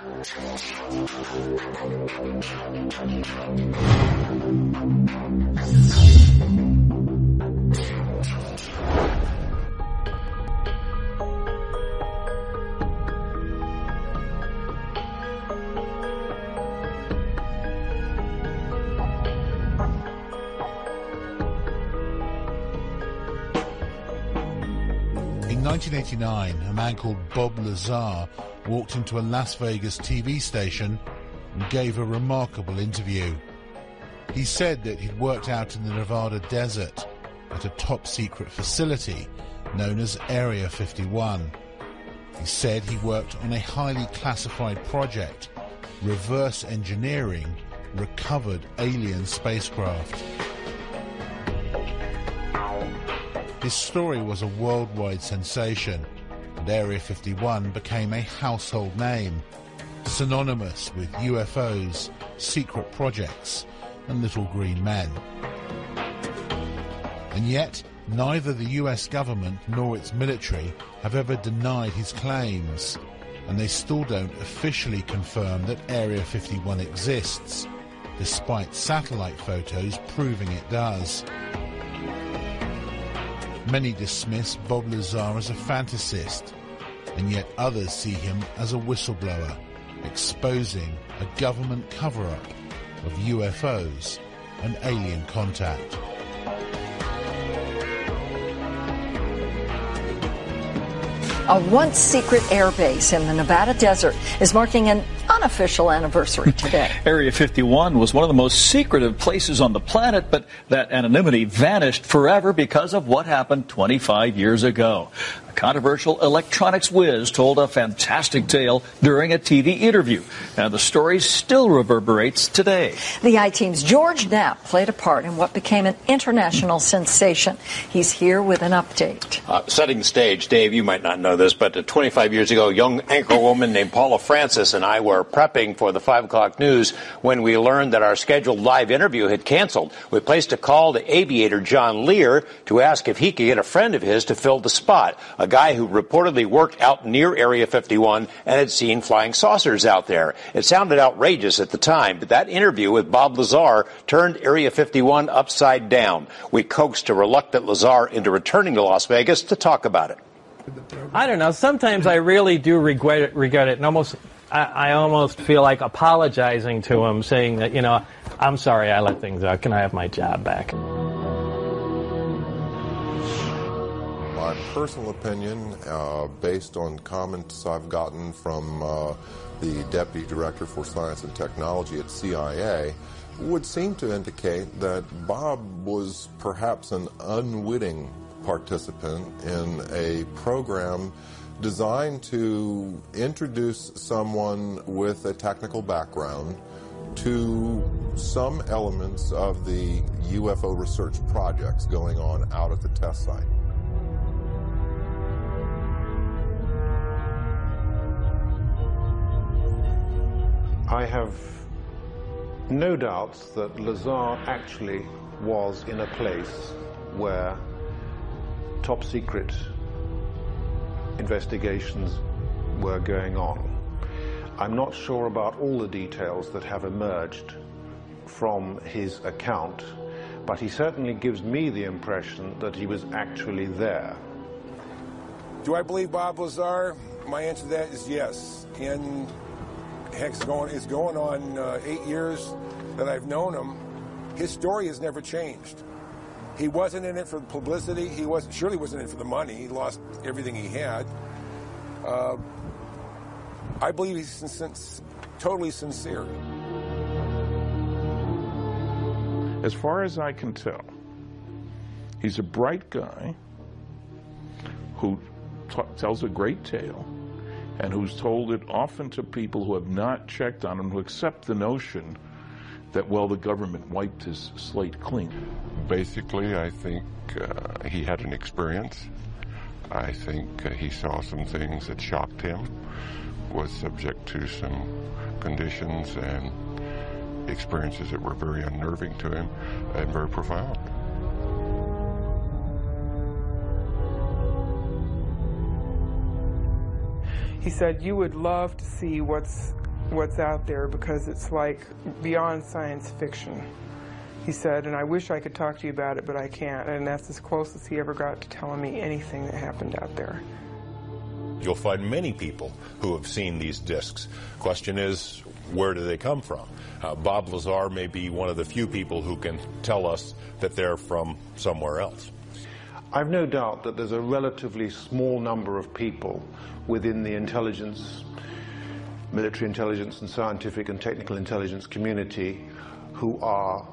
In 1989, a man called Bob Lazar walked into a Las Vegas TV station and gave a remarkable interview. He said that he'd worked out in the Nevada desert at a top secret facility known as Area 51. He said he worked on a highly classified project, reverse engineering recovered alien spacecraft. His story was a worldwide sensation, and Area 51 became a household name, synonymous with UFOs, secret projects, and little green men. And yet, neither the US government nor its military have ever denied his claims, and they still don't officially confirm that Area 51 exists, despite satellite photos proving it does. Many dismiss Bob Lazar as a fantasist, and yet others see him as a whistleblower, exposing a government cover-up of UFOs and alien contact. A once secret airbase in the Nevada desert is marking an unofficial anniversary today. Area 51 was one of the most secretive places on the planet, but that anonymity vanished forever because of what happened 25 years ago. A controversial electronics whiz told a fantastic tale during a TV interview, and the story still reverberates today. The I Team's George Knapp played a part in what became an international sensation. He's here with an update. Uh, setting the stage, Dave, you might not know this, but uh, 25 years ago, a young anchor woman named Paula Francis and I were prepping for the 5 o'clock news when we learned that our scheduled live interview had canceled. We placed a call to aviator John Lear to ask if he could get a friend of his to fill the spot, a guy who reportedly worked out near Area 51 and had seen flying saucers out there. It sounded outrageous at the time, but that interview with Bob Lazar turned Area 51 upside down. We coaxed a reluctant Lazar into returning to Las Vegas to talk about it. I don't know. Sometimes I really do regret it, regret it, and almost I, I almost feel like apologizing to him, saying that you know I'm sorry I let things out. Can I have my job back? My personal opinion, uh, based on comments I've gotten from uh, the Deputy Director for Science and Technology at CIA, would seem to indicate that Bob was perhaps an unwitting participant in a program designed to introduce someone with a technical background to some elements of the UFO research projects going on out at the test site. I have no doubts that Lazar actually was in a place where top secret investigations were going on. I'm not sure about all the details that have emerged from his account, but he certainly gives me the impression that he was actually there. Do I believe Bob Lazar? My answer to that is yes. And heck, it's going, it's going on uh, eight years that I've known him. His story has never changed. He wasn't in it for the publicity. He wasn't surely wasn't in it for the money. He lost everything he had. Uh, I believe he's sin- sin- totally sincere. As far as I can tell, he's a bright guy who t- tells a great tale and who's told it often to people who have not checked on him, who accept the notion that, well, the government wiped his slate clean. Basically, I think uh, he had an experience. I think uh, he saw some things that shocked him, was subject to some conditions and experiences that were very unnerving to him and very profound. He said, You would love to see what's, what's out there because it's like beyond science fiction. He said, and I wish I could talk to you about it, but I can't. And that's as close as he ever got to telling me anything that happened out there. You'll find many people who have seen these discs. Question is, where do they come from? Uh, Bob Lazar may be one of the few people who can tell us that they're from somewhere else. I've no doubt that there's a relatively small number of people within the intelligence, military intelligence and scientific and technical intelligence community who are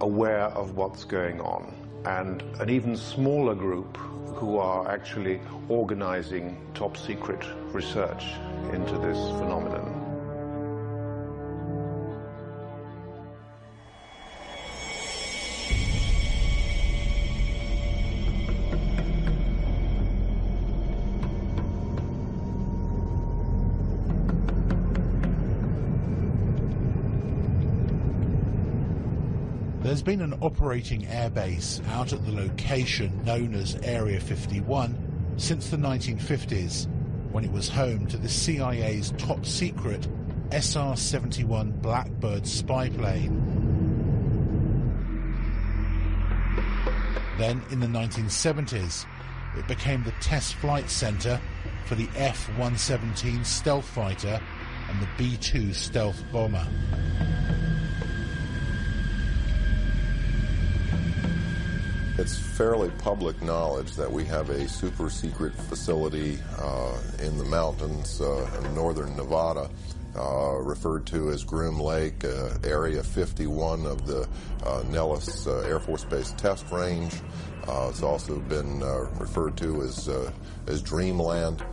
aware of what's going on and an even smaller group who are actually organizing top secret research into this phenomenon. There's been an operating airbase out at the location known as Area 51 since the 1950s, when it was home to the CIA's top secret SR-71 Blackbird spy plane. Then in the 1970s, it became the test flight center for the F-117 stealth fighter and the B-2 stealth bomber. It's fairly public knowledge that we have a super secret facility uh, in the mountains uh, in northern Nevada, uh, referred to as Groom Lake, uh, Area 51 of the uh, Nellis uh, Air Force Base Test Range. it's also been referred to as as Dreamland.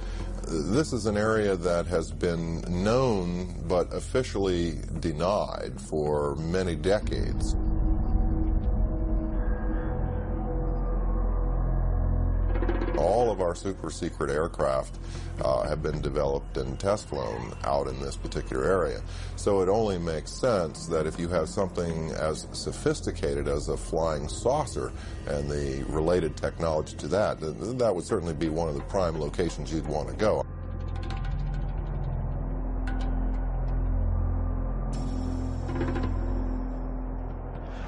This is an area that has been known but officially denied for many decades. Of our super secret aircraft uh, have been developed and test flown out in this particular area. So it only makes sense that if you have something as sophisticated as a flying saucer and the related technology to that, that would certainly be one of the prime locations you'd want to go.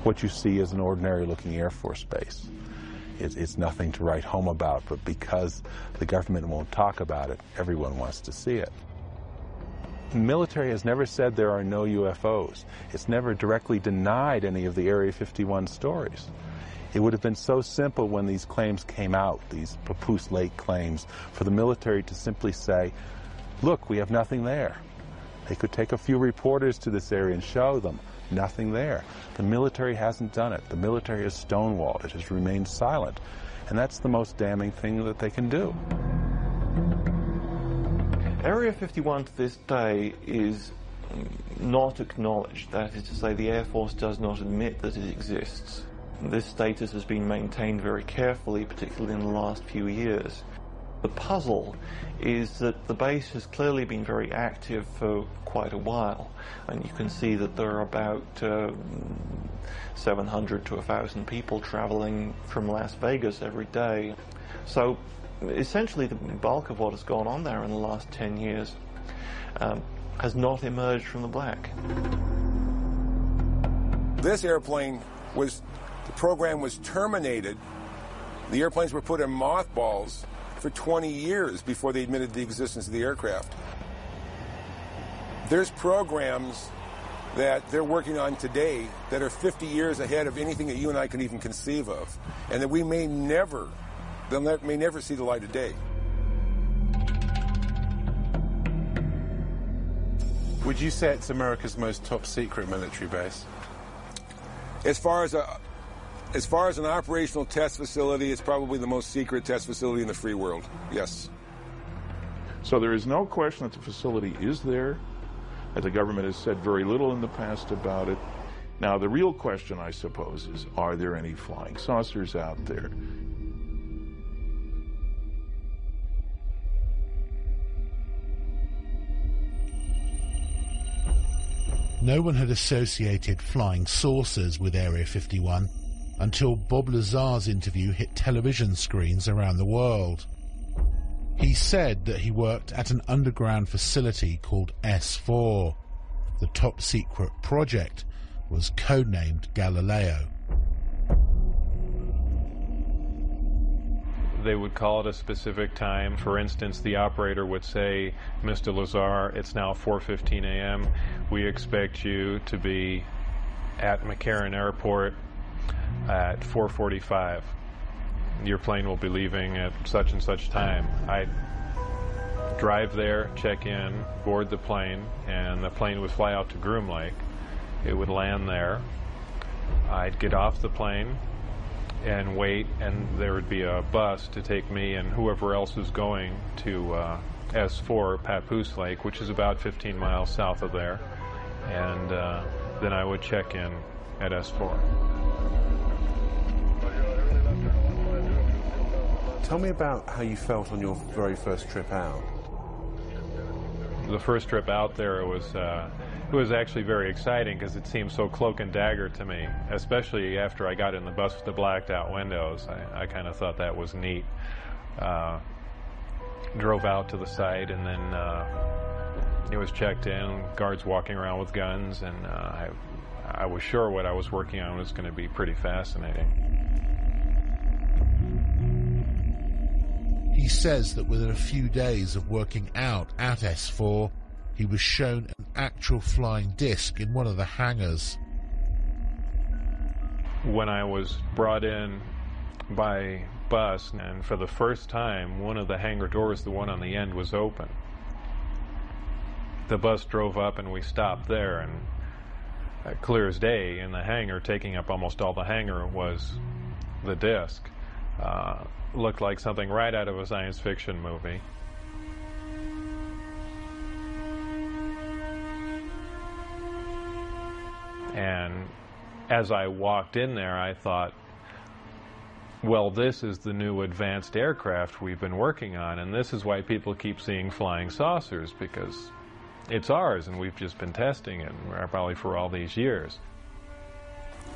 What you see is an ordinary looking Air Force base. It's, it's nothing to write home about, but because the government won't talk about it, everyone wants to see it. The military has never said there are no UFOs. It's never directly denied any of the Area 51 stories. It would have been so simple when these claims came out, these Papoose Lake claims, for the military to simply say, look, we have nothing there. They could take a few reporters to this area and show them nothing there. The military hasn't done it. The military has stonewalled. It has remained silent. And that's the most damning thing that they can do. Area 51 to this day is not acknowledged. That is to say, the Air Force does not admit that it exists. This status has been maintained very carefully, particularly in the last few years. The puzzle is that the base has clearly been very active for quite a while, and you can see that there are about uh, 700 to 1,000 people traveling from Las Vegas every day. So essentially the bulk of what has gone on there in the last 10 years um, has not emerged from the black. This airplane was, the program was terminated. The airplanes were put in mothballs for 20 years before they admitted the existence of the aircraft. There's programs that they're working on today that are 50 years ahead of anything that you and I can even conceive of, and that we may never, may never see the light of day. Would you say it's America's most top secret military base? As far as a, as far as an operational test facility, it's probably the most secret test facility in the free world. Yes. So there is no question that the facility is there. That the government has said very little in the past about it. Now, the real question, I suppose, is are there any flying saucers out there? No one had associated flying saucers with Area 51 until Bob Lazar's interview hit television screens around the world. He said that he worked at an underground facility called S4. The top secret project was codenamed Galileo. they would call at a specific time. For instance, the operator would say, Mr. Lazar, it's now 4.15 a.m. We expect you to be at McCarran Airport at 4.45. Your plane will be leaving at such and such time. I'd drive there, check in, board the plane, and the plane would fly out to Groom Lake. It would land there. I'd get off the plane, and wait, and there would be a bus to take me and whoever else was going to uh, S4 Papoose Lake, which is about 15 miles south of there, and uh, then I would check in at S4. Tell me about how you felt on your very first trip out. The first trip out there was uh, it was actually very exciting because it seemed so cloak and dagger to me, especially after I got in the bus with the blacked out windows. I, I kind of thought that was neat. Uh, drove out to the site and then uh, it was checked in, guards walking around with guns, and uh, I, I was sure what I was working on was going to be pretty fascinating. He says that within a few days of working out at S4, he was shown an actual flying disc in one of the hangars. When I was brought in by bus, and for the first time, one of the hangar doors, the one on the end, was open. The bus drove up and we stopped there, and uh, clear as day in the hangar, taking up almost all the hangar, was the disc. Uh, looked like something right out of a science fiction movie. And as I walked in there, I thought, well, this is the new advanced aircraft we've been working on, and this is why people keep seeing flying saucers, because it's ours, and we've just been testing it, probably for all these years.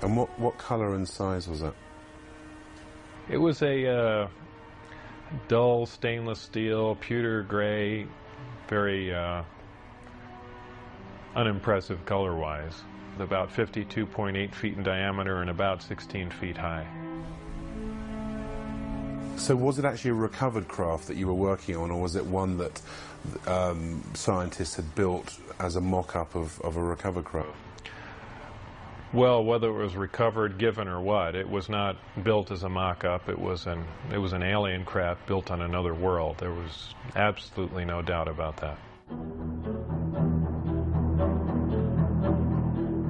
And what, what color and size was it? It was a uh, dull stainless steel, pewter gray, very uh, unimpressive color-wise about 52.8 feet in diameter and about 16 feet high. So was it actually a recovered craft that you were working on, or was it one that um, scientists had built as a mock-up of, of a recovered craft? Well, whether it was recovered, given, or what, it was not built as a mock-up. It was an it was an alien craft built on another world. There was absolutely no doubt about that.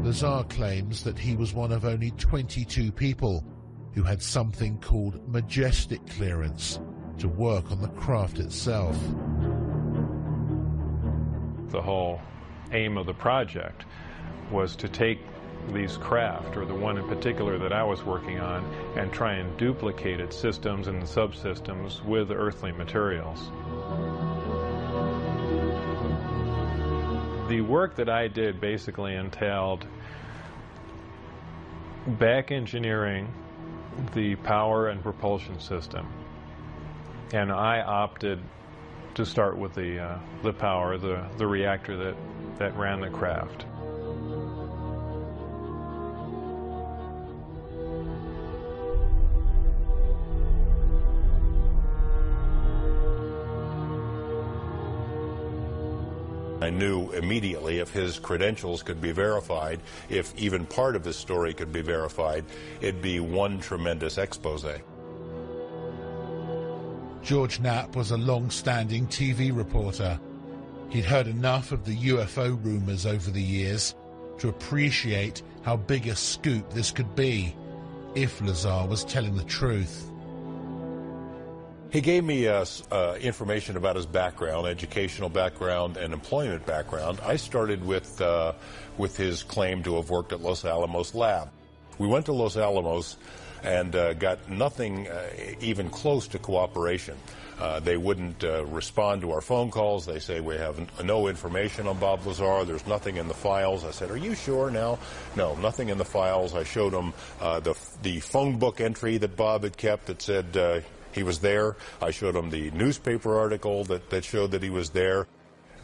The Lazar claims that he was one of only 22 people who had something called majestic clearance to work on the craft itself. The whole aim of the project was to take these craft, or the one in particular that I was working on, and try and duplicate its systems and subsystems with earthly materials. The work that I did basically entailed back engineering the power and propulsion system. And I opted to start with the, uh, the power, the, the reactor that, that ran the craft. I knew immediately if his credentials could be verified, if even part of his story could be verified, it'd be one tremendous expose. George Knapp was a long-standing TV reporter. He'd heard enough of the UFO rumors over the years to appreciate how big a scoop this could be if Lazar was telling the truth. He gave me uh, uh, information about his background, educational background, and employment background. I started with uh, with his claim to have worked at Los Alamos Lab. We went to Los Alamos and uh, got nothing uh, even close to cooperation. Uh, they wouldn't respond to our phone calls. They say we have no information on Bob Lazar. There's nothing in the files. I said, "Are you sure now?" No, nothing in the files. I showed them the the phone book entry that Bob had kept that said he was there. I showed him the newspaper article that, that showed that he was there.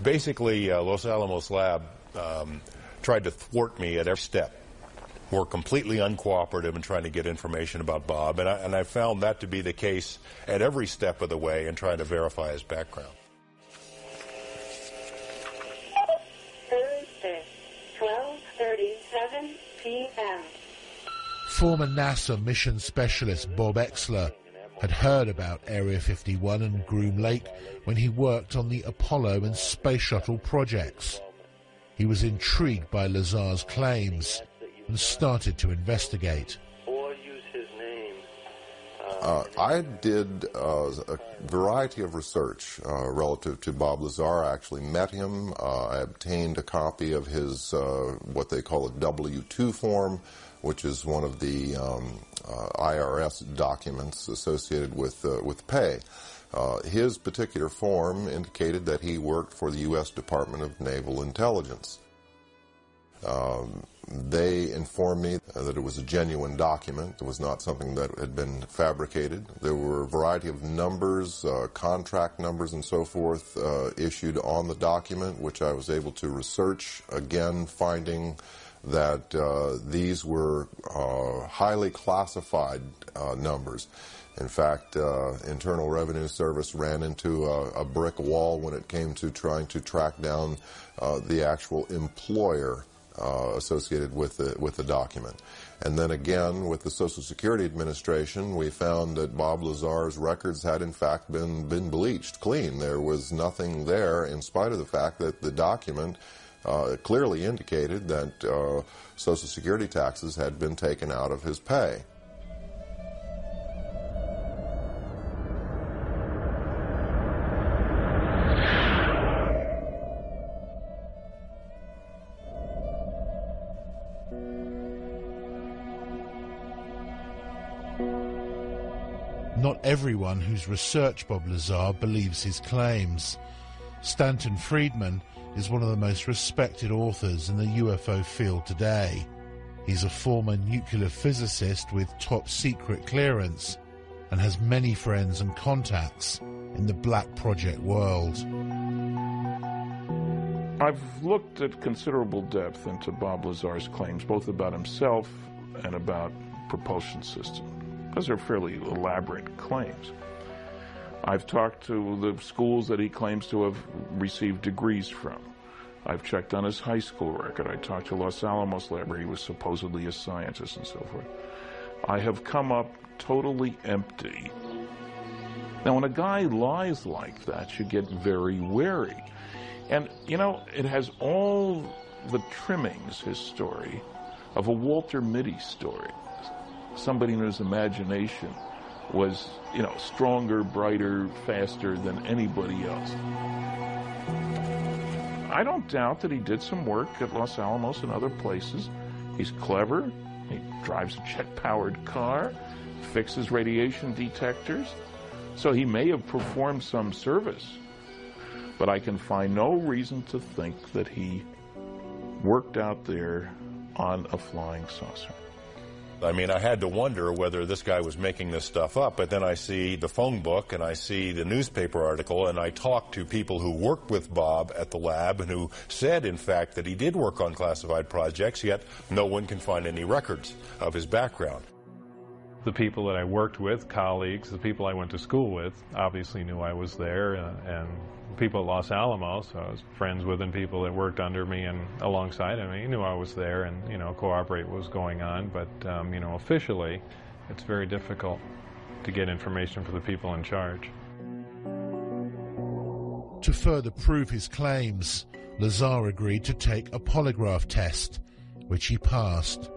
Basically, uh, Los Alamos Lab um, tried to thwart me at every step. Were completely uncooperative in trying to get information about Bob, and I, and I found that to be the case at every step of the way in trying to verify his background. Thursday, 12:37 p.m. Former NASA mission specialist Bob Oechsler had heard about Area 51 and Groom Lake when he worked on the Apollo and Space Shuttle projects. He was intrigued by Lazar's claims and started to investigate. Uh, I did uh, a variety of research uh, relative to Bob Lazar. I actually met him. Uh, I obtained a copy of his, uh, what they call a W-2 form, which is one of the um, uh, IRS documents associated with, with pay. his particular form indicated that he worked for the U.S. Department of Naval Intelligence. Um, they informed me that it was a genuine document. It was not something that had been fabricated. There were a variety of numbers, uh, contract numbers, and so forth uh, issued on the document, which I was able to research, again, finding that uh, these were uh, highly classified uh, numbers. In fact, uh, Internal Revenue Service ran into a, a, brick wall when it came to trying to track down the actual employer uh, associated with the, with the document. And then again, with the Social Security Administration, we found that Bob Lazar's records had in fact been, been bleached clean. There was nothing there in spite of the fact that the document uh, clearly indicated that uh, Social Security taxes had been taken out of his pay. Not everyone who's researched Bob Lazar believes his claims. Stanton Friedman is one of the most respected authors in the UFO field today. He's a former nuclear physicist with top secret clearance and has many friends and contacts in the Black Project world. I've looked at considerable depth into Bob Lazar's claims, both about himself and about propulsion systems. Those are fairly elaborate claims. I've talked to the schools that he claims to have received degrees from. I've checked on his high school record. I talked to Los Alamos where he was supposedly a scientist and so forth. I have come up totally empty. Now, when a guy lies like that, you get very wary. And, you know, it has all the trimmings, his story, of a Walter Mitty story somebody in his imagination was, you know, stronger, brighter, faster than anybody else. I don't doubt that he did some work at Los Alamos and other places. He's clever. He drives a jet-powered car, fixes radiation detectors. So he may have performed some service. But I can find no reason to think that he worked out there on a flying saucer. I mean, I had to wonder whether this guy was making this stuff up, but then I see the phone book and I see the newspaper article and I talk to people who worked with Bob at the lab and who said, in fact, that he did work on classified projects, yet no one can find any records of his background. The people that I worked with, colleagues, the people I went to school with, obviously knew I was there uh, and people at Los Alamos. I was friends with and people that worked under me and alongside of me knew I was there and you know cooperate what was going on. But um, you know officially, it's very difficult to get information for the people in charge. To further prove his claims, Lazar agreed to take a polygraph test, which he passed.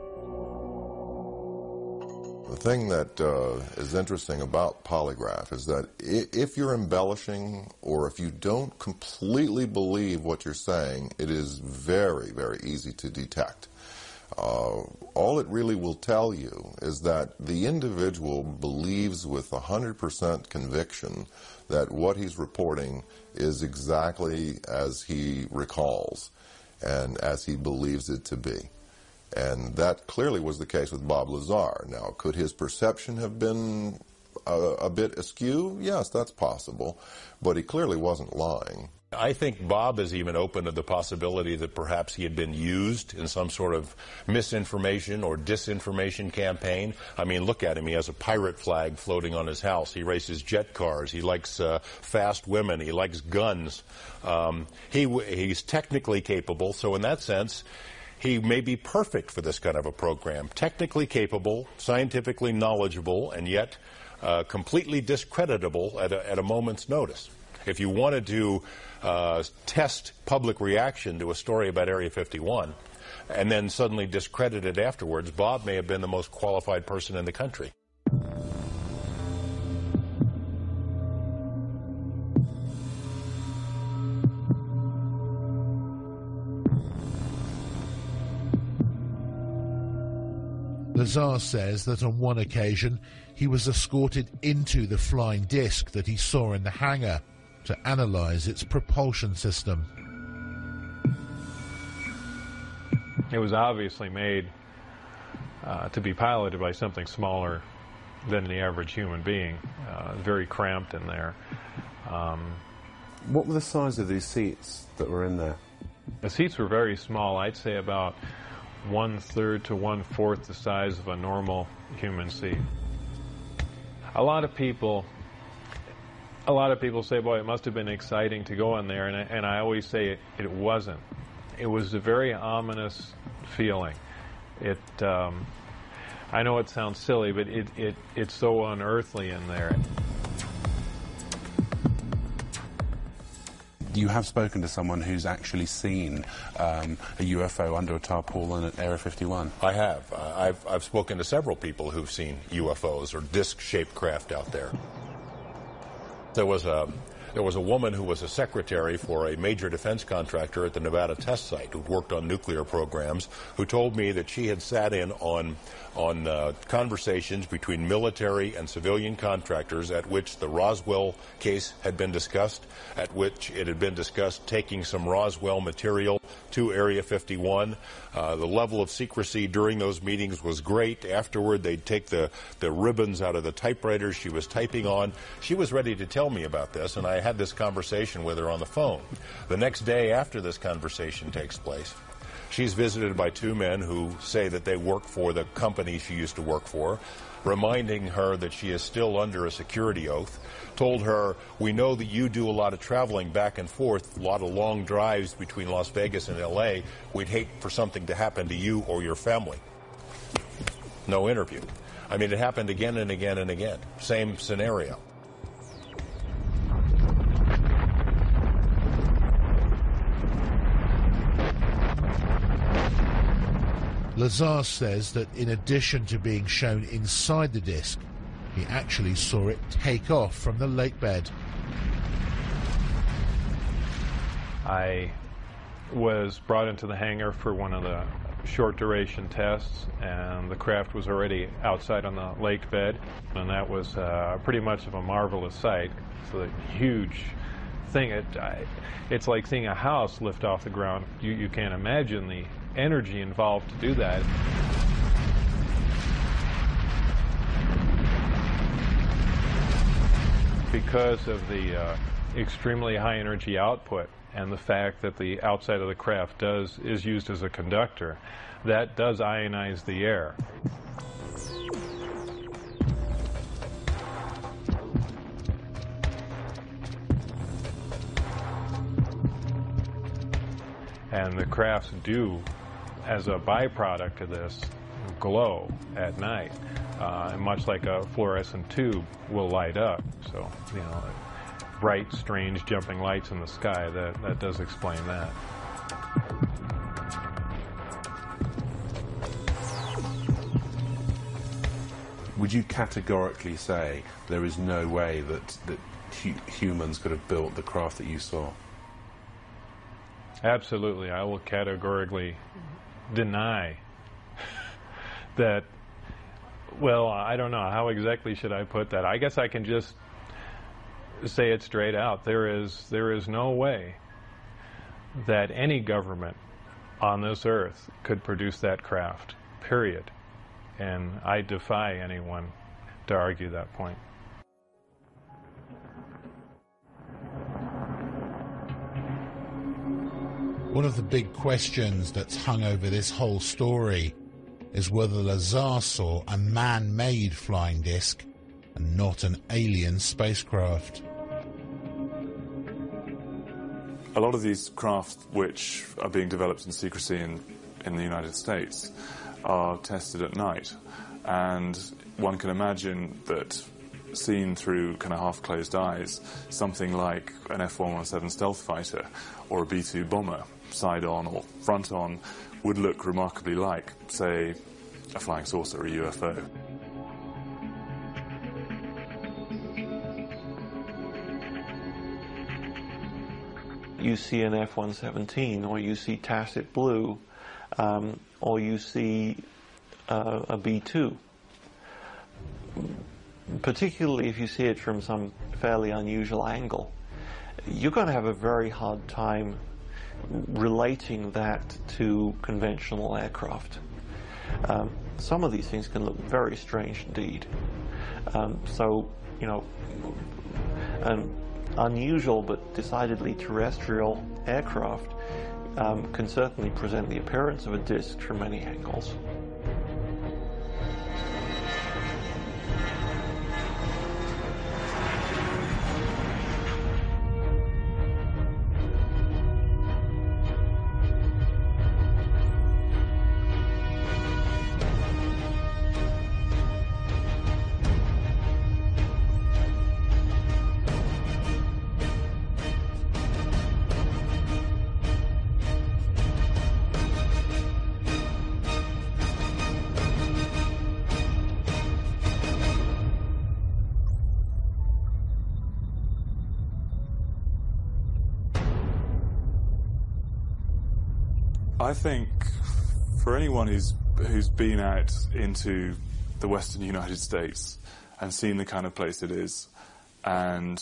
The thing that uh, is interesting about polygraph is that if you're embellishing or if you don't completely believe what you're saying, it is very, very easy to detect. Uh, all it really will tell you is that the individual believes with 100% conviction that what he's reporting is exactly as he recalls and as he believes it to be. And that clearly was the case with Bob Lazar. Now, could his perception have been a, a bit askew, yes, that's possible, but he clearly wasn't lying. I think Bob is even open to the possibility that perhaps he had been used in some sort of misinformation or disinformation campaign. I mean, look at him. He has a pirate flag floating on his house. He races jet cars. He likes uh, fast women. He likes guns. Um, he, he's technically capable, so in that sense, he may be perfect for this kind of a program. Technically capable, scientifically knowledgeable, and yet uh, completely discreditable at a, at a moment's notice. If you wanted to uh, test public reaction to a story about Area 51 and then suddenly discredit it afterwards, Bob may have been the most qualified person in the country. Lazar says that on one occasion he was escorted into the flying disc that he saw in the hangar to analyze its propulsion system. It was obviously made uh, to be piloted by something smaller than the average human being, uh, very cramped in there. Um, what were the size of these seats that were in there? The seats were very small. I'd say about one third to one fourth the size of a normal human seat. A lot of people a lot of people say, boy, it must have been exciting to go in there, and I, and I always say it, it wasn't. It was a very ominous feeling. It, um, I know it sounds silly, but it, it, it's so unearthly in there. You have spoken to someone who's actually seen um, a UFO under a tarpaulin at Area 51. I have. Uh, I've, I've spoken to several people who've seen UFOs or disc-shaped craft out there. There was a there was a woman who was a secretary for a major defense contractor at the Nevada test site who worked on nuclear programs, who told me that she had sat in on on uh, conversations between military and civilian contractors at which the Roswell case had been discussed, at which it had been discussed taking some Roswell material to Area 51. Uh, the level of secrecy during those meetings was great. Afterward, they'd take the, the ribbons out of the typewriters she was typing on. She was ready to tell me about this, and I had this conversation with her on the phone. The next day after this conversation takes place, She's visited by two men who say that they work for the company she used to work for, reminding her that she is still under a security oath. Told her, We know that you do a lot of traveling back and forth, a lot of long drives between Las Vegas and LA. We'd hate for something to happen to you or your family. No interview. I mean, it happened again and again and again. Same scenario. Lazar says that in addition to being shown inside the disc, he actually saw it take off from the lake bed. I was brought into the hangar for one of the short duration tests, and the craft was already outside on the lake bed, and that was uh, pretty much of a marvelous sight. It's a huge thing. It, I, it's like seeing a house lift off the ground. You, you can't imagine the energy involved to do that. Because of the uh, extremely high energy output and the fact that the outside of the craft does is used as a conductor, that does ionize the air. And the crafts do as a byproduct of this, glow at night, uh, much like a fluorescent tube will light up. So, you know, bright, strange, jumping lights in the sky, that, that does explain that. Would you categorically say there is no way that, that hu humans could have built the craft that you saw? Absolutely. I will categorically deny that. Well, I don't know. How exactly should I put that? I guess I can just say it straight out. There is, there is no way that any government on this earth could produce that craft, period. And I defy anyone to argue that point. One of the big questions that's hung over this whole story is whether Lazar saw a man-made flying disc and not an alien spacecraft. A lot of these craft which are being developed in secrecy in, in the United States are tested at night. And one can imagine that seen through kind of half closed eyes, something like an F 117 stealth fighter or a B 2 bomber, side on or front on, would look remarkably like, say, a flying saucer or a UFO. You see an F 117, or you see Tacit Blue, um, or you see uh, a B 2 particularly if you see it from some fairly unusual angle, you're going to have a very hard time relating that to conventional aircraft. Um, some of these things can look very strange indeed. Um, so, you know, an unusual but decidedly terrestrial aircraft um, can certainly present the appearance of a disk from many angles. I think for anyone who's who's been out into the western United States and seen the kind of place it is and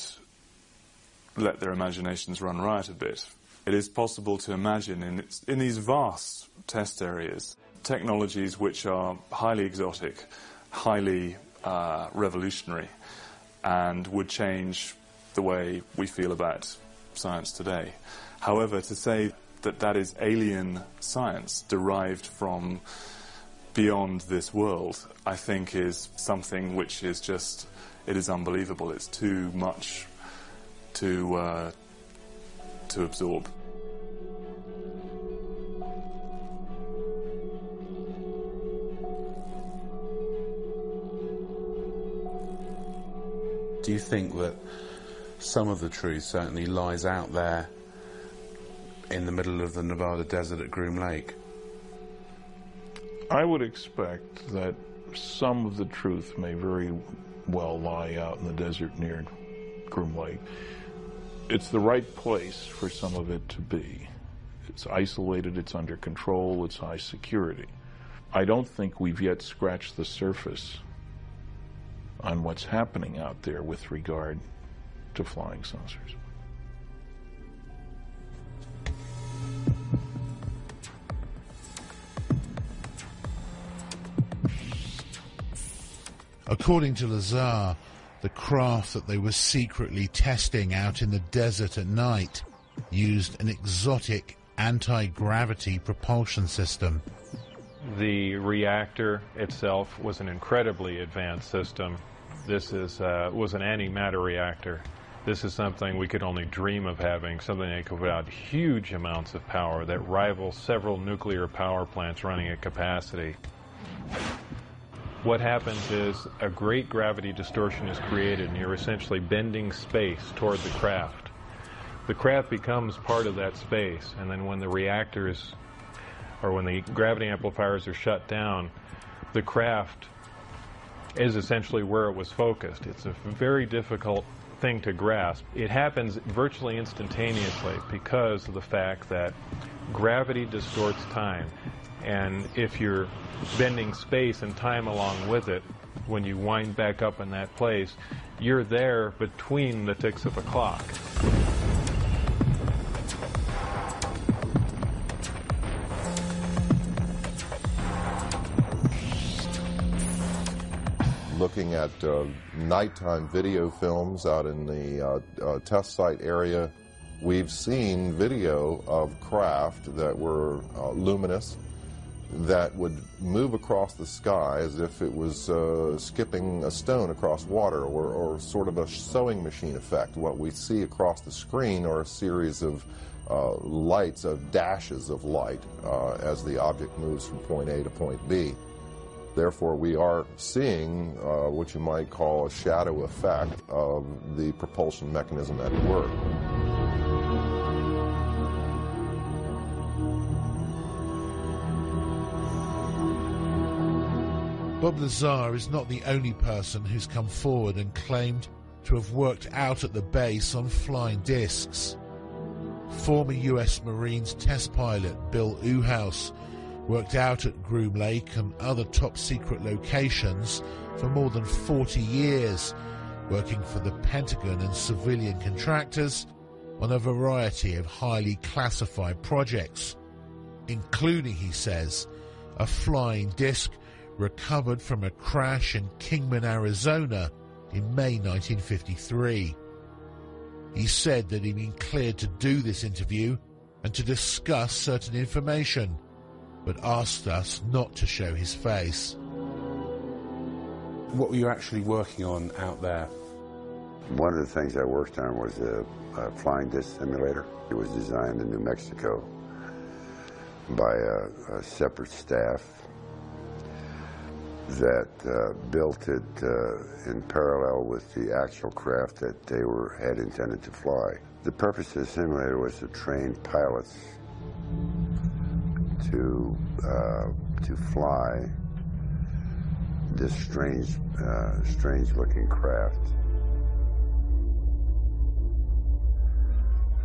let their imaginations run riot a bit, it is possible to imagine in, in these vast test areas technologies which are highly exotic, highly uh, revolutionary, and would change the way we feel about science today. However, to say that that is alien science derived from beyond this world, I think is something which is just, it is unbelievable. It's too much to, uh, to absorb. Do you think that some of the truth certainly lies out there in the middle of the Nevada desert at Groom Lake? I would expect that some of the truth may very well lie out in the desert near Groom Lake. It's the right place for some of it to be. It's isolated, it's under control, it's high security. I don't think we've yet scratched the surface on what's happening out there with regard to flying saucers. According to Lazar, the craft that they were secretly testing out in the desert at night used an exotic anti-gravity propulsion system. The reactor itself was an incredibly advanced system. This is uh, was an antimatter reactor. This is something we could only dream of having, something that could put out huge amounts of power that rivals several nuclear power plants running at capacity what happens is a great gravity distortion is created and you're essentially bending space toward the craft. The craft becomes part of that space and then when the reactors or when the gravity amplifiers are shut down, the craft is essentially where it was focused. It's a very difficult thing to grasp. It happens virtually instantaneously because of the fact that gravity distorts time. And if you're bending space and time along with it, when you wind back up in that place, you're there between the ticks of a clock. Looking at uh, nighttime video films out in the uh, uh, test site area, We've seen video of craft that were uh, luminous that would move across the sky as if it was uh, skipping a stone across water or, or, sort of a sewing machine effect. What we see across the screen are a series of uh, lights, of dashes of light uh, as the object moves from point A to point B. Therefore, we are seeing uh, what you might call a shadow effect of the propulsion mechanism at work. Bob Lazar is not the only person who's come forward and claimed to have worked out at the base on flying discs. Former US Marines test pilot Bill Uhouse worked out at Groom Lake and other top secret locations for more than 40 years, working for the Pentagon and civilian contractors on a variety of highly classified projects, including, he says, a flying disc recovered from a crash in Kingman, Arizona in May 1953. He said that he'd been cleared to do this interview and to discuss certain information, but asked us not to show his face. What were you actually working on out there? One of the things I worked on was a, a flying disc simulator. It was designed in New Mexico by a, a separate staff that uh, built it uh, in parallel with the actual craft that they were had intended to fly. The purpose of the simulator was to train pilots to uh, to fly this strange, uh, strange-looking craft.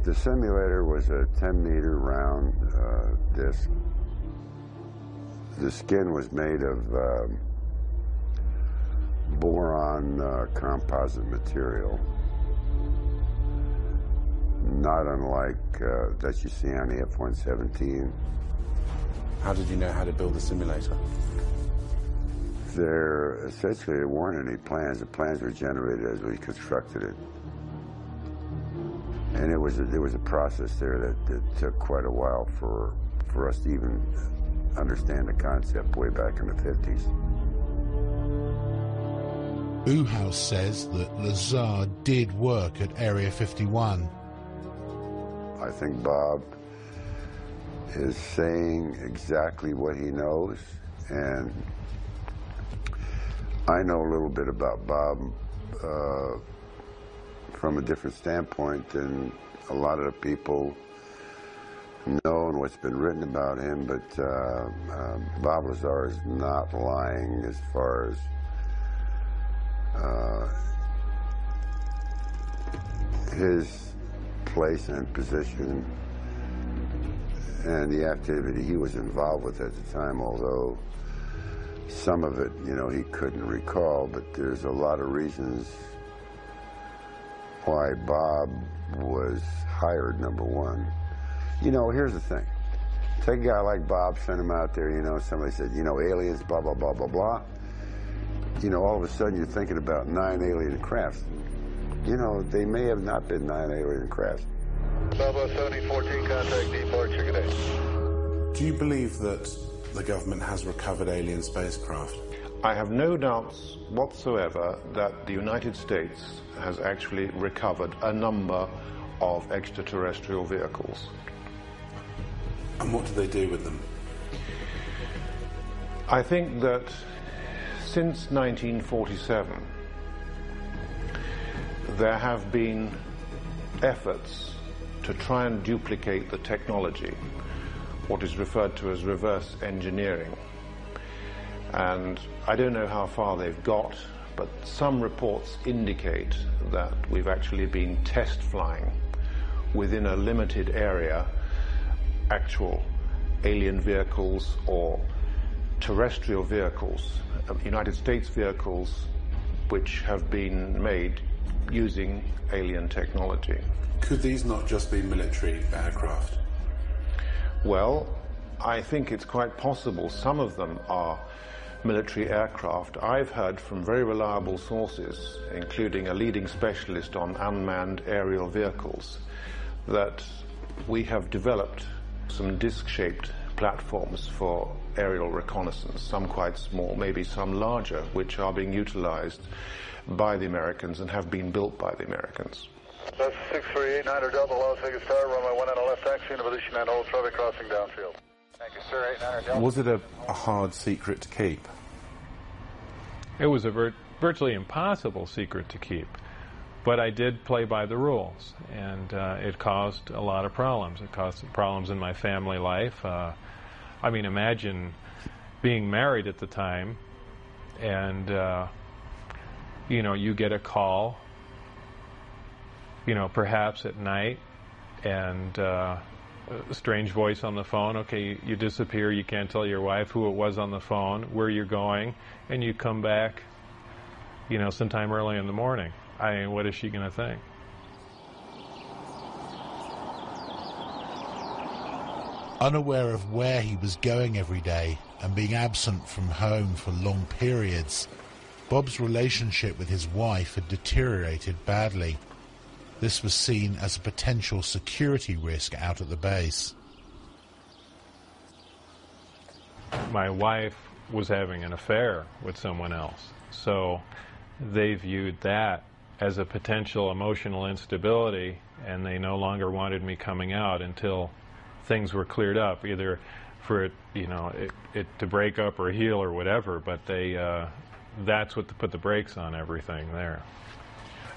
The simulator was a 10-meter round uh, disc. The skin was made of um, boron uh, composite material, not unlike uh, that you see on the F-117. How did you know how to build the simulator? There, essentially, there weren't any plans. The plans were generated as we constructed it. And it was a, there was a process there that, that took quite a while for, for us to even understand the concept way back in the 50s. Uhouse says that Lazar did work at Area 51. I think Bob is saying exactly what he knows, and I know a little bit about Bob uh, from a different standpoint than a lot of the people know and what's been written about him, but uh, uh, Bob Lazar is not lying as far as uh, his place and position and the activity he was involved with at the time, although some of it, you know, he couldn't recall, but there's a lot of reasons why Bob was hired, number one. You know, here's the thing. Take a guy like Bob, send him out there, you know, somebody said, you know, aliens, blah, blah, blah, blah, blah you know, all of a sudden you're thinking about nine alien crafts. You know, they may have not been nine alien crafts. Bravo 7014, contact departure, good day. Do you believe that the government has recovered alien spacecraft? I have no doubts whatsoever that the United States has actually recovered a number of extraterrestrial vehicles. And what do they do with them? I think that since 1947, there have been efforts to try and duplicate the technology, what is referred to as reverse engineering. And I don't know how far they've got, but some reports indicate that we've actually been test flying within a limited area actual alien vehicles or terrestrial vehicles um, United States vehicles which have been made using alien technology. Could these not just be military aircraft? Well, I think it's quite possible some of them are military aircraft. I've heard from very reliable sources, including a leading specialist on unmanned aerial vehicles, that we have developed some disc-shaped platforms for aerial reconnaissance, some quite small, maybe some larger, which are being utilized by the Americans and have been built by the Americans. That's 638 Niner Delta, Las Vegas Tower, runway 1 and a left taxi into position and hold traffic crossing downfield. Thank you, sir. 8 Niner Delta. Was it a, a hard secret to keep? It was a vir- virtually impossible secret to keep. But I did play by the rules, and uh, it caused a lot of problems. It caused problems in my family life. Uh, I mean, imagine being married at the time, and uh, you know, you get a call, you know, perhaps at night, and uh, a strange voice on the phone. Okay, you, disappear. You can't tell your wife who it was on the phone, where you're going, and you come back, you know, sometime early in the morning. I mean, what is she going to think? Unaware of where he was going every day and being absent from home for long periods, Bob's relationship with his wife had deteriorated badly. This was seen as a potential security risk out at the base. My wife was having an affair with someone else, so they viewed that as a potential emotional instability, and they no longer wanted me coming out until things were cleared up, either for it, you know, it, it to break up or heal or whatever. But they, uh, that's what put the brakes on everything there.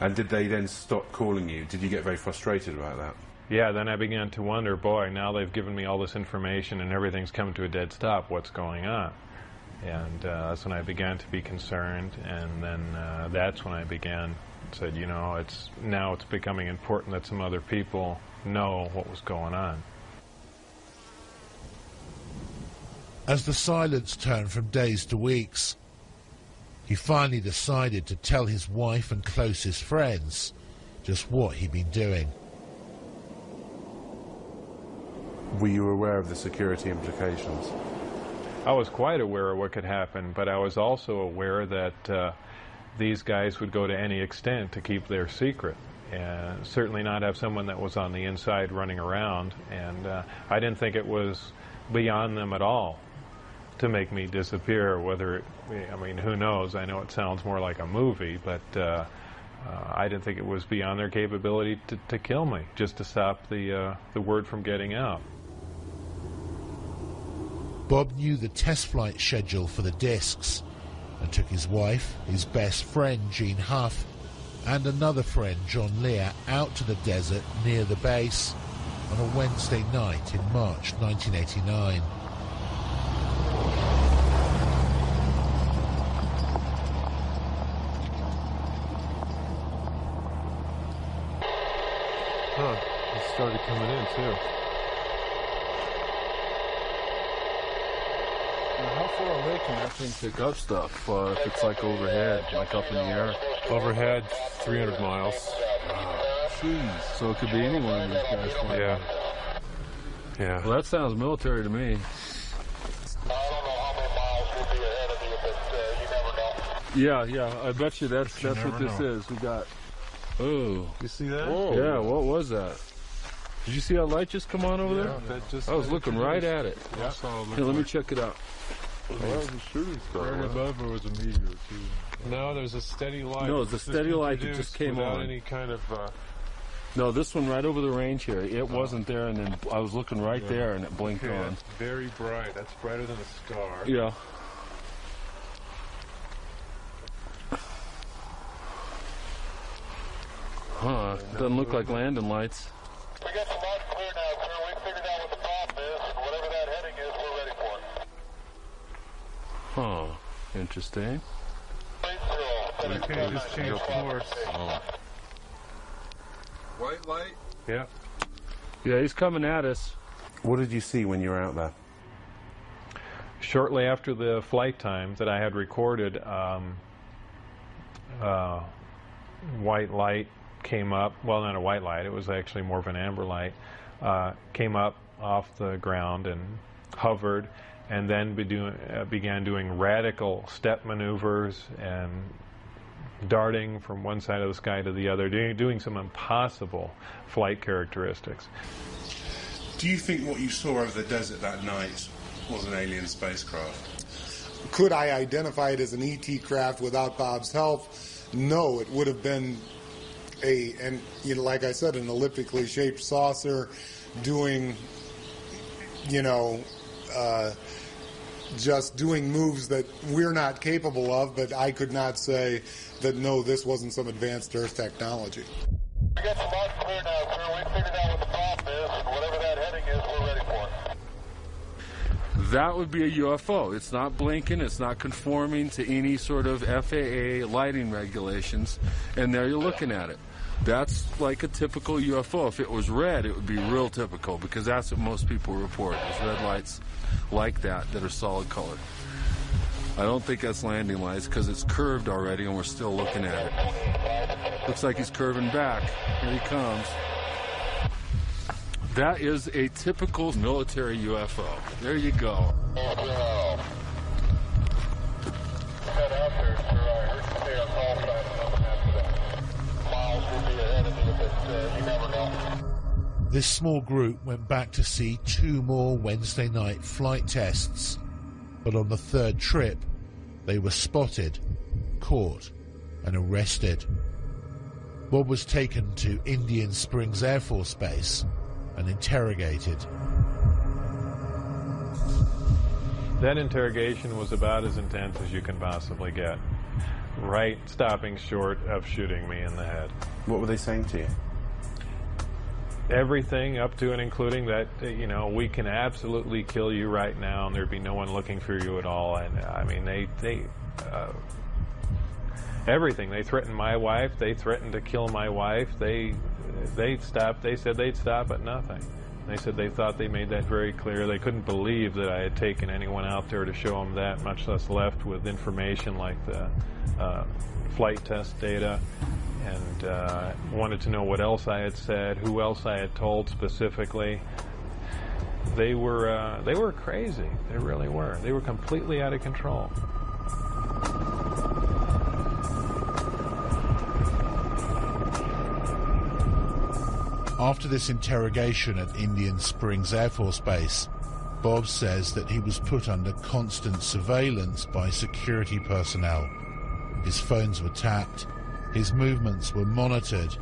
And did they then stop calling you? Did you get very frustrated about that? Yeah, then I began to wonder, boy, now they've given me all this information and everything's come to a dead stop. What's going on? And uh, that's when I began to be concerned, and then uh, that's when I began said, you know, it's now it's becoming important that some other people know what was going on. As the silence turned from days to weeks, he finally decided to tell his wife and closest friends just what he'd been doing. Were you aware of the security implications? I was quite aware of what could happen, but I was also aware that uh, these guys would go to any extent to keep their secret. And certainly not have someone that was on the inside running around. And uh, I didn't think it was beyond them at all to make me disappear. Whether, it, I mean, who knows? I know it sounds more like a movie, but uh, uh, I didn't think it was beyond their capability to, to kill me, just to stop the uh, the word from getting out. Bob knew the test flight schedule for the discs and took his wife, his best friend Gene Huff, and another friend John Lear out to the desert near the base on a Wednesday night in March 1989. Coming in too. How far away can that thing pick up stuff uh, if it's like overhead, like up in the air? Overhead, 300 miles. Jeez. So it could be any one of these guys. Yeah. Yeah. Well, that sounds military to me. Yeah, yeah. I bet you that's You that's what this know. is. We got. Oh. You see that? Yeah. What was that? Did you see that light just come on over Yeah, there? that just- I was looking right at it. Yeah, I saw it look Here, let me check it out. Well, that was a shooting star. Right above it was a meteor too. No, there's a steady light. No, it's a This steady light that just came without on. any kind of. Uh, No, this one right over the range here. It wasn't there, and then I was looking right Yeah. there, and it blinked okay, on. that's very bright. That's brighter than a star. Yeah. Huh? Doesn't look like landing lights. We got the lights clear now, sir. We figured out what the problem is, and whatever that heading is, we're ready for it. Huh? Interesting. Okay, just change course. White light. Yeah. Yeah, he's coming at us. What did you see when you were out there? Shortly after the flight time that I had recorded, um, uh, white light came up. Well, not a white light. It was actually more of an amber light. Uh, came up off the ground and hovered, and then be doing, uh, began doing radical step maneuvers and darting from one side of the sky to the other, doing, doing some impossible flight characteristics. Do you think what you saw over the desert that night was an alien spacecraft? Could I identify it as an ET craft without Bob's help? No, it would have been a, and you know, like I said, an elliptically shaped saucer doing, you know, uh, just doing moves that we're not capable of, but I could not say that no, this wasn't some advanced Earth technology. We got lights clear now, sir. We figured out what the problem is, and whatever that heading is, we're ready for it. That would be a UFO. It's not blinking, it's not conforming to any sort of FAA lighting regulations, and there you're looking at it. That's like a typical UFO. If it was red, it would be real typical because that's what most people report is red lights like that that are solid colored. I don't think that's landing lights because it's curved already and we're still looking at it. Looks like he's curving back. Here he comes. That is a typical military UFO. There you go. This small group went back to see two more Wednesday night flight tests, but on the third trip, they were spotted, caught, and arrested. Bob was taken to Indian Springs Air Force Base and interrogated. That interrogation was about as intense as you can possibly get. Right stopping short of shooting me in the head. What were they saying to you? Everything up to and including that, uh, you know, we can absolutely kill you right now and there'd be no one looking for you at all. And I mean, they, they, uh, everything. They threatened my wife. They threatened to kill my wife. They, they stopped. They said they'd stop at nothing. They said they thought they made that very clear. They couldn't believe that I had taken anyone out there to show them that, much less left with information like the uh, flight test data, and uh, wanted to know what else I had said, who else I had told specifically. They were uh, they were crazy. They really were. They were completely out of control. After this interrogation at Indian Springs Air Force Base, Bob says that he was put under constant surveillance by security personnel. His phones were tapped, his movements were monitored,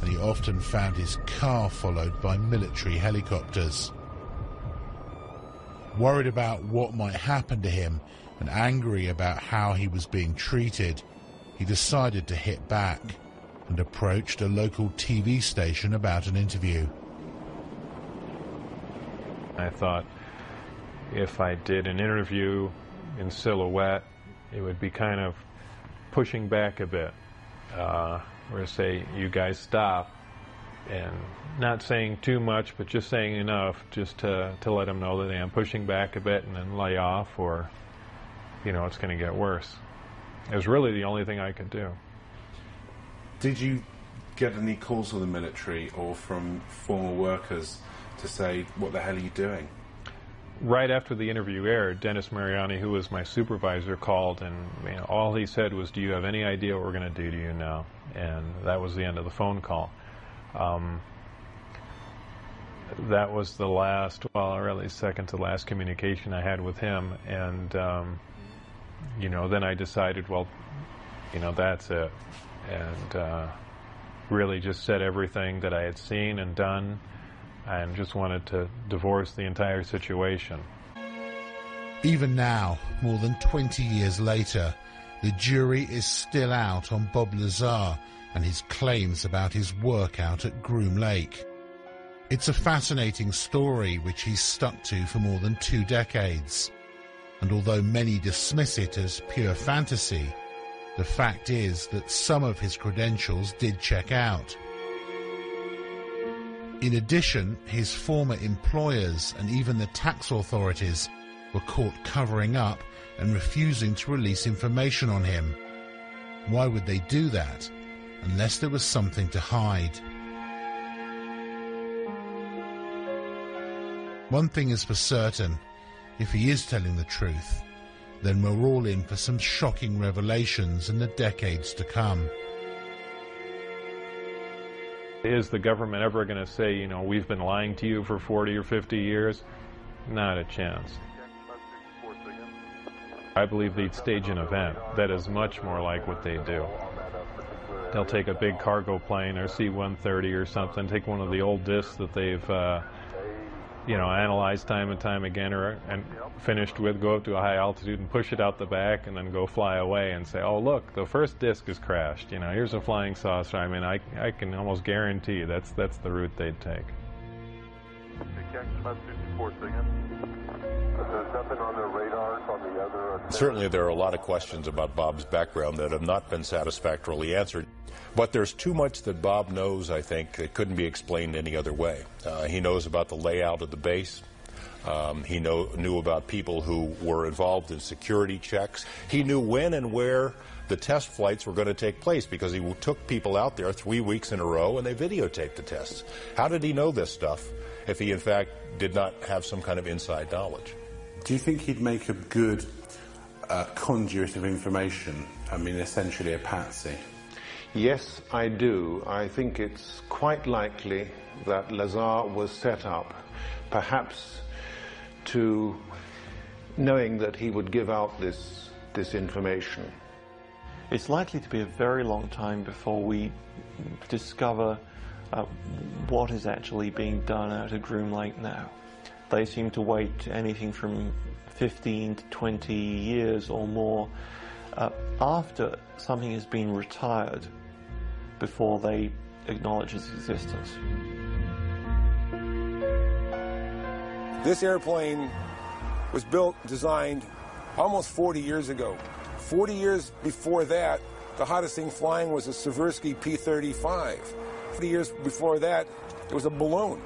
and he often found his car followed by military helicopters. Worried about what might happen to him and angry about how he was being treated, he decided to hit back and approached a local TV station about an interview. I thought if I did an interview in silhouette, it would be kind of pushing back a bit. Uh, or say, you guys stop, and not saying too much, but just saying enough just to, to let them know that I'm pushing back a bit and then lay off, or, you know, it's going to get worse. It was really the only thing I could do. Did you get any calls from the military or from former workers to say, what the hell are you doing? Right after the interview aired, Dennis Mariani, who was my supervisor, called, and you know, all he said was, "Do you have any idea what we're going to do to you now?" And that was the end of the phone call. Um, that was the last, well, really second to last communication I had with him, and um, you know, then I decided, well, you know, that's it, and uh, really just said everything that I had seen and done and just wanted to divorce the entire situation. Even now, more than 20 years later, the jury is still out on Bob Lazar and his claims about his work out at Groom Lake. It's a fascinating story which he's stuck to for more than two decades. And although many dismiss it as pure fantasy, the fact is that some of his credentials did check out. In addition, his former employers and even the tax authorities were caught covering up and refusing to release information on him. Why would they do that unless there was something to hide? One thing is for certain, if he is telling the truth, then we're all in for some shocking revelations in the decades to come. Is the government ever going to say, you know, we've been lying to you for 40 or 50 years? Not a chance. I believe they'd stage an event that is much more like what they do. They'll take a big cargo plane or C-130 or something, take one of the old discs that they've, uh, you know, analyzed time and time again or and finished with, go up to a high altitude and push it out the back and then go fly away and say, oh, look, the first disc is crashed. You know, here's a flying saucer. I mean, I, I can almost guarantee that's, that's the route they'd take. Certainly, there are a lot of questions about Bob's background that have not been satisfactorily answered. But there's too much that Bob knows, I think, that couldn't be explained any other way. Uh, he knows about the layout of the base. Um, he know, knew about people who were involved in security checks. He knew when and where the test flights were going to take place because he took people out there three weeks in a row and they videotaped the tests. How did he know this stuff if he, in fact, did not have some kind of inside knowledge? Do you think he'd make a good uh, conduit of information? I mean, essentially a patsy. Yes, I do. I think it's quite likely that Lazar was set up, perhaps to knowing that he would give out this, this information. It's likely to be a very long time before we discover uh, what is actually being done out at Groom Lake now. They seem to wait anything from 15 to 20 years or more uh, after something has been retired before they acknowledge its existence. This airplane was built, designed almost 40 years ago. 40 years before that, the hottest thing flying was a Seversky P-35. 40 years before that, it was a balloon.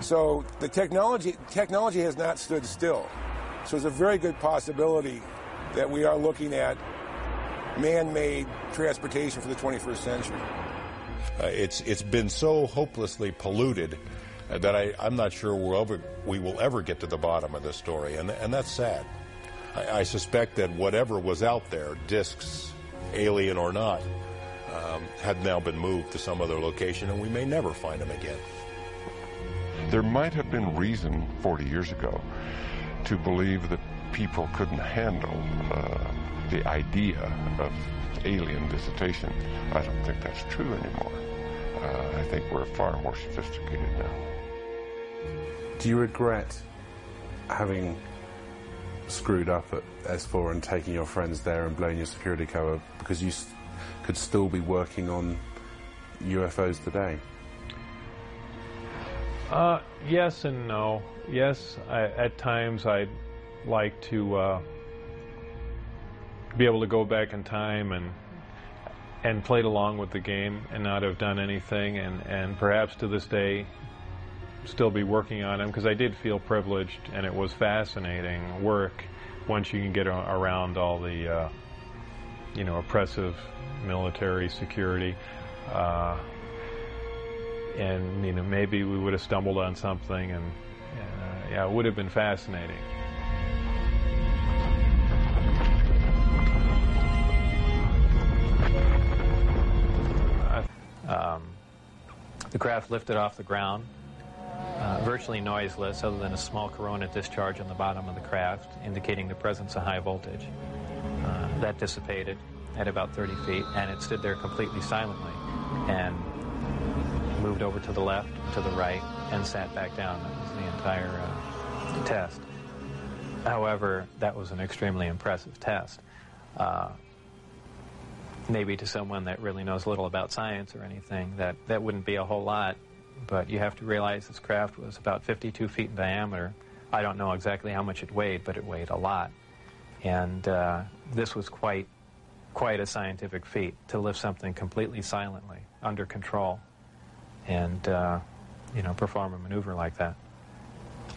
So the technology technology has not stood still. So it's a very good possibility that we are looking at man-made transportation for the 21st century. Uh, it's it's been so hopelessly polluted uh, that I, I'm not sure we'll ever, we will ever get to the bottom of this story, and and that's sad. I, I suspect that whatever was out there, discs, alien or not, um, had now been moved to some other location, and we may never find them again. There might have been reason 40 years ago to believe that people couldn't handle uh, the idea of alien visitation. I don't think that's true anymore. Uh, I think we're far more sophisticated now. Do you regret having screwed up at S4 and taking your friends there and blowing your security cover because you could still be working on UFOs today? Uh, yes and no. Yes, I, at times I'd like to uh, be able to go back in time and and played along with the game and not have done anything and, and perhaps to this day still be working on them because I did feel privileged and it was fascinating work once you can get around all the uh, you know oppressive military security uh, and you know maybe we would have stumbled on something and, uh, yeah it would have been fascinating Um, the craft lifted off the ground, uh, virtually noiseless other than a small corona discharge on the bottom of the craft, indicating the presence of high voltage. Uh, that dissipated at about 30 feet, and it stood there completely silently and moved over to the left, to the right, and sat back down. That was the entire uh, test. However, that was an extremely impressive test. Uh, maybe to someone that really knows little about science or anything, that, that wouldn't be a whole lot. But you have to realize this craft was about 52 feet in diameter. I don't know exactly how much it weighed, but it weighed a lot. And uh, this was quite, quite a scientific feat to lift something completely silently, under control, and uh, you know perform a maneuver like that.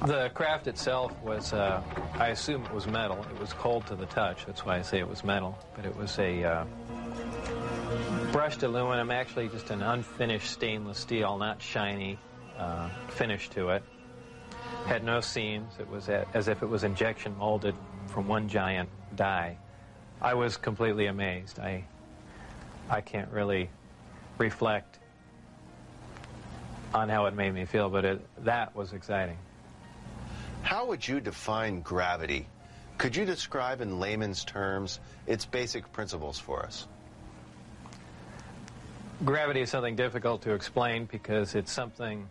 The craft itself was, uh, I assume it was metal. It was cold to the touch. That's why I say it was metal. But it was a uh, brushed aluminum, actually just an unfinished stainless steel, not shiny uh, finish to it. had no seams. It was as if it was injection molded from one giant die. I was completely amazed. I, I can't really reflect on how it made me feel, but it, that was exciting. How would you define gravity? Could you describe in layman's terms its basic principles for us? Gravity is something difficult to explain because it's something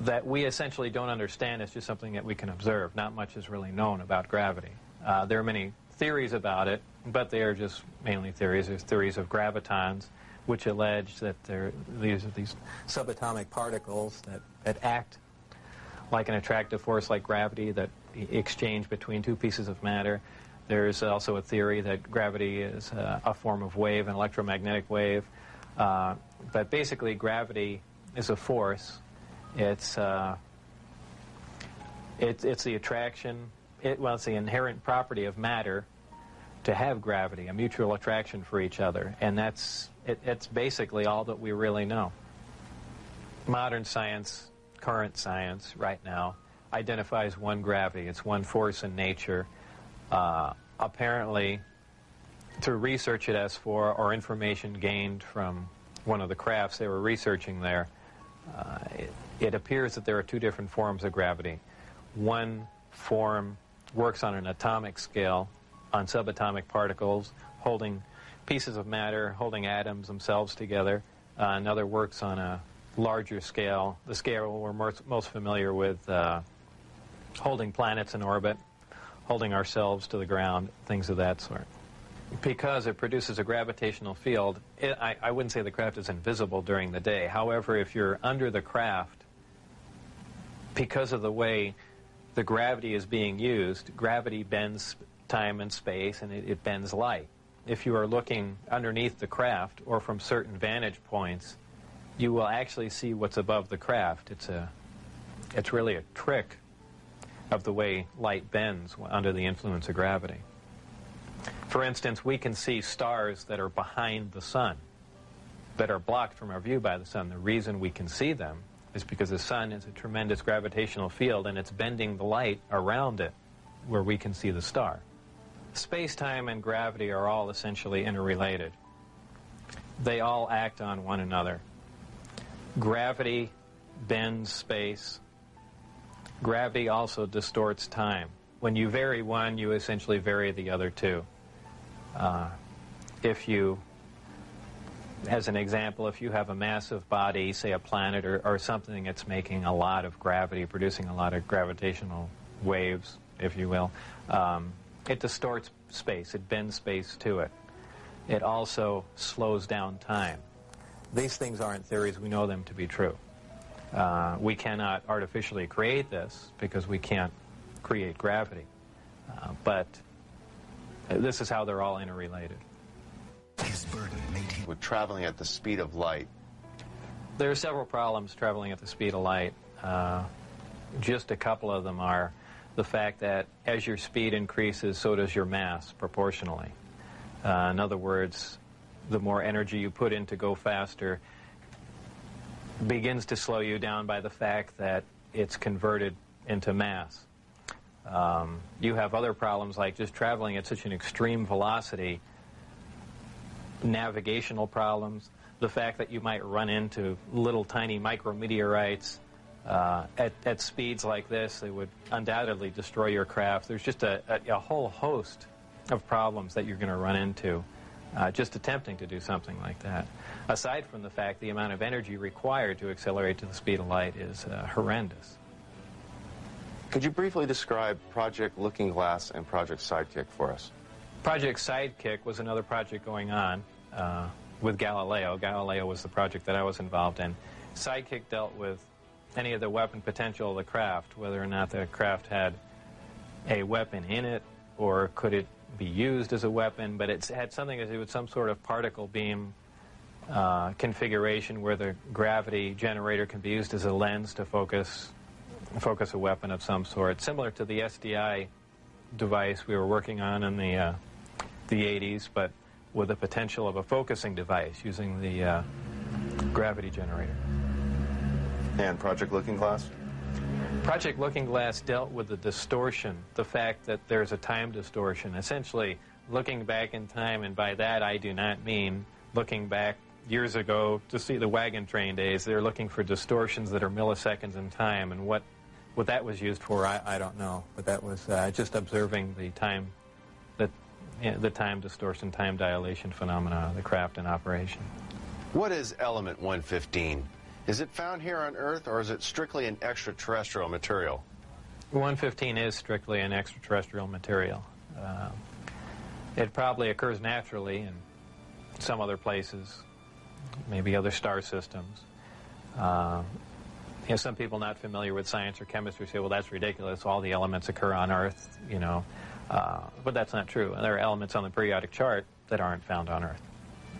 that we essentially don't understand. It's just something that we can observe. Not much is really known about gravity. Uh, there are many theories about it, but they are just mainly theories. There's theories of gravitons, which allege that there, these are these subatomic particles that, that act like an attractive force like gravity that exchange between two pieces of matter. There's also a theory that gravity is uh, a form of wave, an electromagnetic wave. Uh, but basically, gravity is a force. It's uh, it, it's the attraction. It, well, it's the inherent property of matter to have gravity, a mutual attraction for each other, and that's it, it's basically all that we really know. Modern science current science right now identifies one gravity. It's one force in nature. Uh, apparently, through research at S4 or information gained from one of the crafts they were researching there, uh, it, it appears that there are two different forms of gravity. One form works on an atomic scale, on subatomic particles, holding pieces of matter, holding atoms themselves together. Uh, another works on a larger scale, the scale we're most, most familiar with uh, holding planets in orbit, holding ourselves to the ground, things of that sort. Because it produces a gravitational field, it, I, I wouldn't say the craft is invisible during the day. However, if you're under the craft, because of the way the gravity is being used, gravity bends time and space and it, it bends light. If you are looking underneath the craft or from certain vantage points, you will actually see what's above the craft. It's a, it's really a trick of the way light bends under the influence of gravity. For instance, we can see stars that are behind the sun, that are blocked from our view by the sun. The reason we can see them is because the sun is a tremendous gravitational field and it's bending the light around it where we can see the star. Space-time and gravity are all essentially interrelated. They all act on one another. Gravity bends space. Gravity also distorts time. When you vary one, you essentially vary the other two. Uh, if you, as an example, if you have a massive body, say a planet or, or something that's making a lot of gravity, producing a lot of gravitational waves, if you will, um, it distorts space. It bends space to it. It also slows down time. These things aren't theories. We know them to be true. Uh, we cannot artificially create this because we can't create gravity. Uh, but this is how they're all interrelated. With traveling at the speed of light, there are several problems traveling at the speed of light. Uh, just a couple of them are the fact that as your speed increases, so does your mass proportionally. Uh, in other words, the more energy you put in to go faster begins to slow you down by the fact that it's converted into mass. Um, you have other problems like just traveling at such an extreme velocity, navigational problems, the fact that you might run into little tiny micrometeorites uh, at, at, speeds like this, they would undoubtedly destroy your craft. There's just a, a, a whole host of problems that you're going to run into uh, just attempting to do something like that. Aside from the fact the amount of energy required to accelerate to the speed of light is uh, horrendous. Could you briefly describe Project Looking Glass and Project Sidekick for us? Project Sidekick was another project going on uh, with Galileo. Galileo was the project that I was involved in. Sidekick dealt with any of the weapon potential of the craft, whether or not the craft had a weapon in it, or could it be used as a weapon, but it had something to do with some sort of particle beam uh, configuration where the gravity generator can be used as a lens to focus focus a weapon of some sort, similar to the SDI device we were working on in the uh, the 80s, but with the potential of a focusing device using the uh, gravity generator. And Project Looking Glass? Project Looking Glass dealt with the distortion, the fact that there's a time distortion. Essentially, looking back in time, and by that I do not mean looking back years ago to see the wagon train days. They're looking for distortions that are milliseconds in time, and what what that was used for, I, I don't know. But that was uh, just observing the time, the you the time distortion, time dilation phenomena of the craft in operation. What is element 115? Is it found here on Earth, or is it strictly an extraterrestrial material? 115 is strictly an extraterrestrial material. Uh, it probably occurs naturally in some other places, maybe other star systems. Uh, you know, some people not familiar with science or chemistry say, well, that's ridiculous. All the elements occur on Earth, you know. Uh, but that's not true. There are elements on the periodic chart that aren't found on Earth.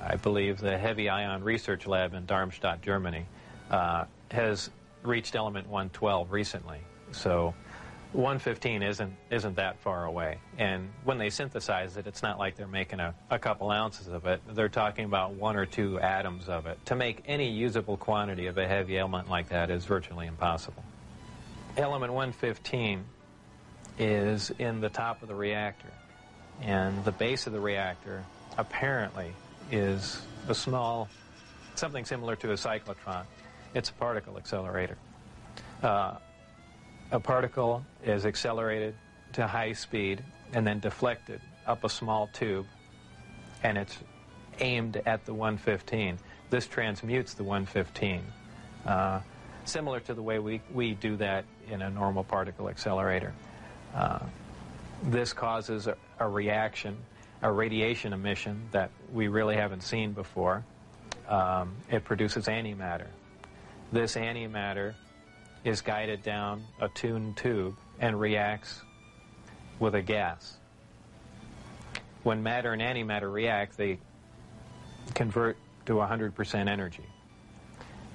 I believe the Heavy Ion Research Lab in Darmstadt, Germany, Uh, has reached element 112 recently. So 115 isn't isn't that far away. And when they synthesize it, it's not like they're making a, a couple ounces of it. They're talking about one or two atoms of it. To make any usable quantity of a heavy element like that is virtually impossible. Element 115 is in the top of the reactor. And the base of the reactor apparently is a small, something similar to a cyclotron. It's a particle accelerator. Uh, a particle is accelerated to high speed and then deflected up a small tube, and it's aimed at the 115. This transmutes the 115, uh, similar to the way we, we do that in a normal particle accelerator. Uh, this causes a, a, reaction, a radiation emission that we really haven't seen before. Um, it produces antimatter. This antimatter is guided down a tuned tube and reacts with a gas. When matter and antimatter react, they convert to 100% energy.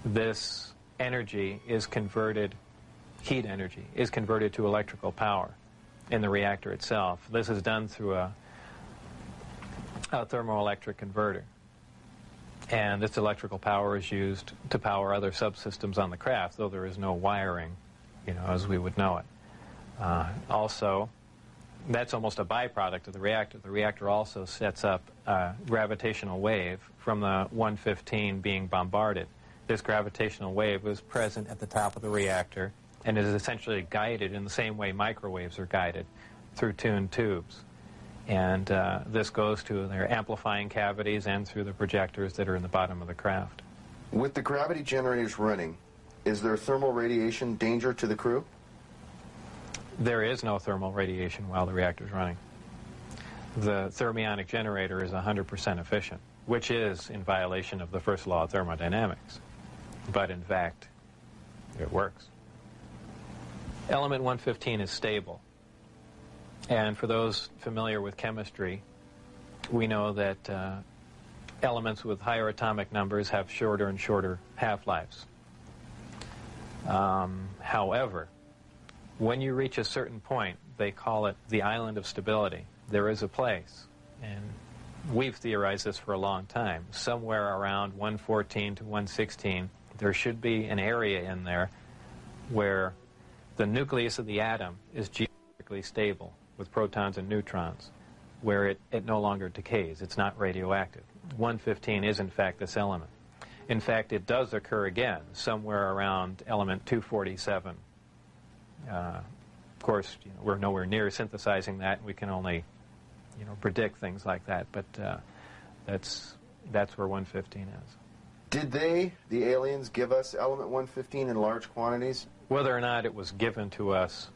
This energy is converted, heat energy, is converted to electrical power in the reactor itself. This is done through a, a thermoelectric converter. And this electrical power is used to power other subsystems on the craft, though there is no wiring, you know, as we would know it. Uh, also, that's almost a byproduct of the reactor. The reactor also sets up a gravitational wave from the 115 being bombarded. This gravitational wave was present at the top of the reactor and is essentially guided in the same way microwaves are guided through tuned tubes. And uh, this goes to their amplifying cavities and through the projectors that are in the bottom of the craft. With the gravity generators running, is there thermal radiation danger to the crew? There is no thermal radiation while the reactor is running. The thermionic generator is 100% efficient, which is in violation of the first law of thermodynamics. But in fact, it works. Element 115 is stable. And for those familiar with chemistry, we know that uh, elements with higher atomic numbers have shorter and shorter half-lives. Um, however, when you reach a certain point, they call it the island of stability. There is a place, and we've theorized this for a long time. Somewhere around 114 to 116, there should be an area in there where the nucleus of the atom is geometrically stable with protons and neutrons, where it, it no longer decays. It's not radioactive. 115 is, in fact, this element. In fact, it does occur again somewhere around element 247. Uh, of course, you know, we're nowhere near synthesizing that. We can only, you know, predict things like that. But uh, that's that's where 115 is. Did they, the aliens, give us element 115 in large quantities? Whether or not it was given to us,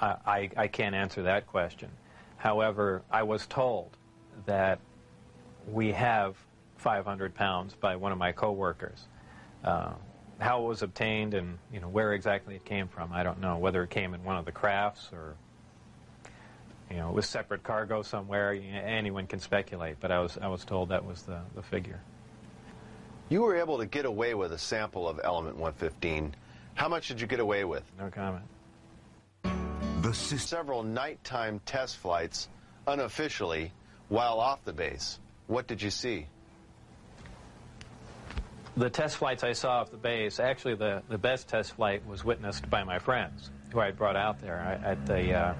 I, I, I can't answer that question. However, I was told that we have 500 pounds by one of my coworkers. Uh, how it was obtained and you know where exactly it came from, I don't know. Whether it came in one of the crafts or you know it was separate cargo somewhere, anyone can speculate. But I was I was told that was the the figure. You were able to get away with a sample of element 115. How much did you get away with? No comment. The Several nighttime test flights, unofficially, while off the base. What did you see? The test flights I saw off the base, actually the, the best test flight was witnessed by my friends who I brought out there. I, at the uh,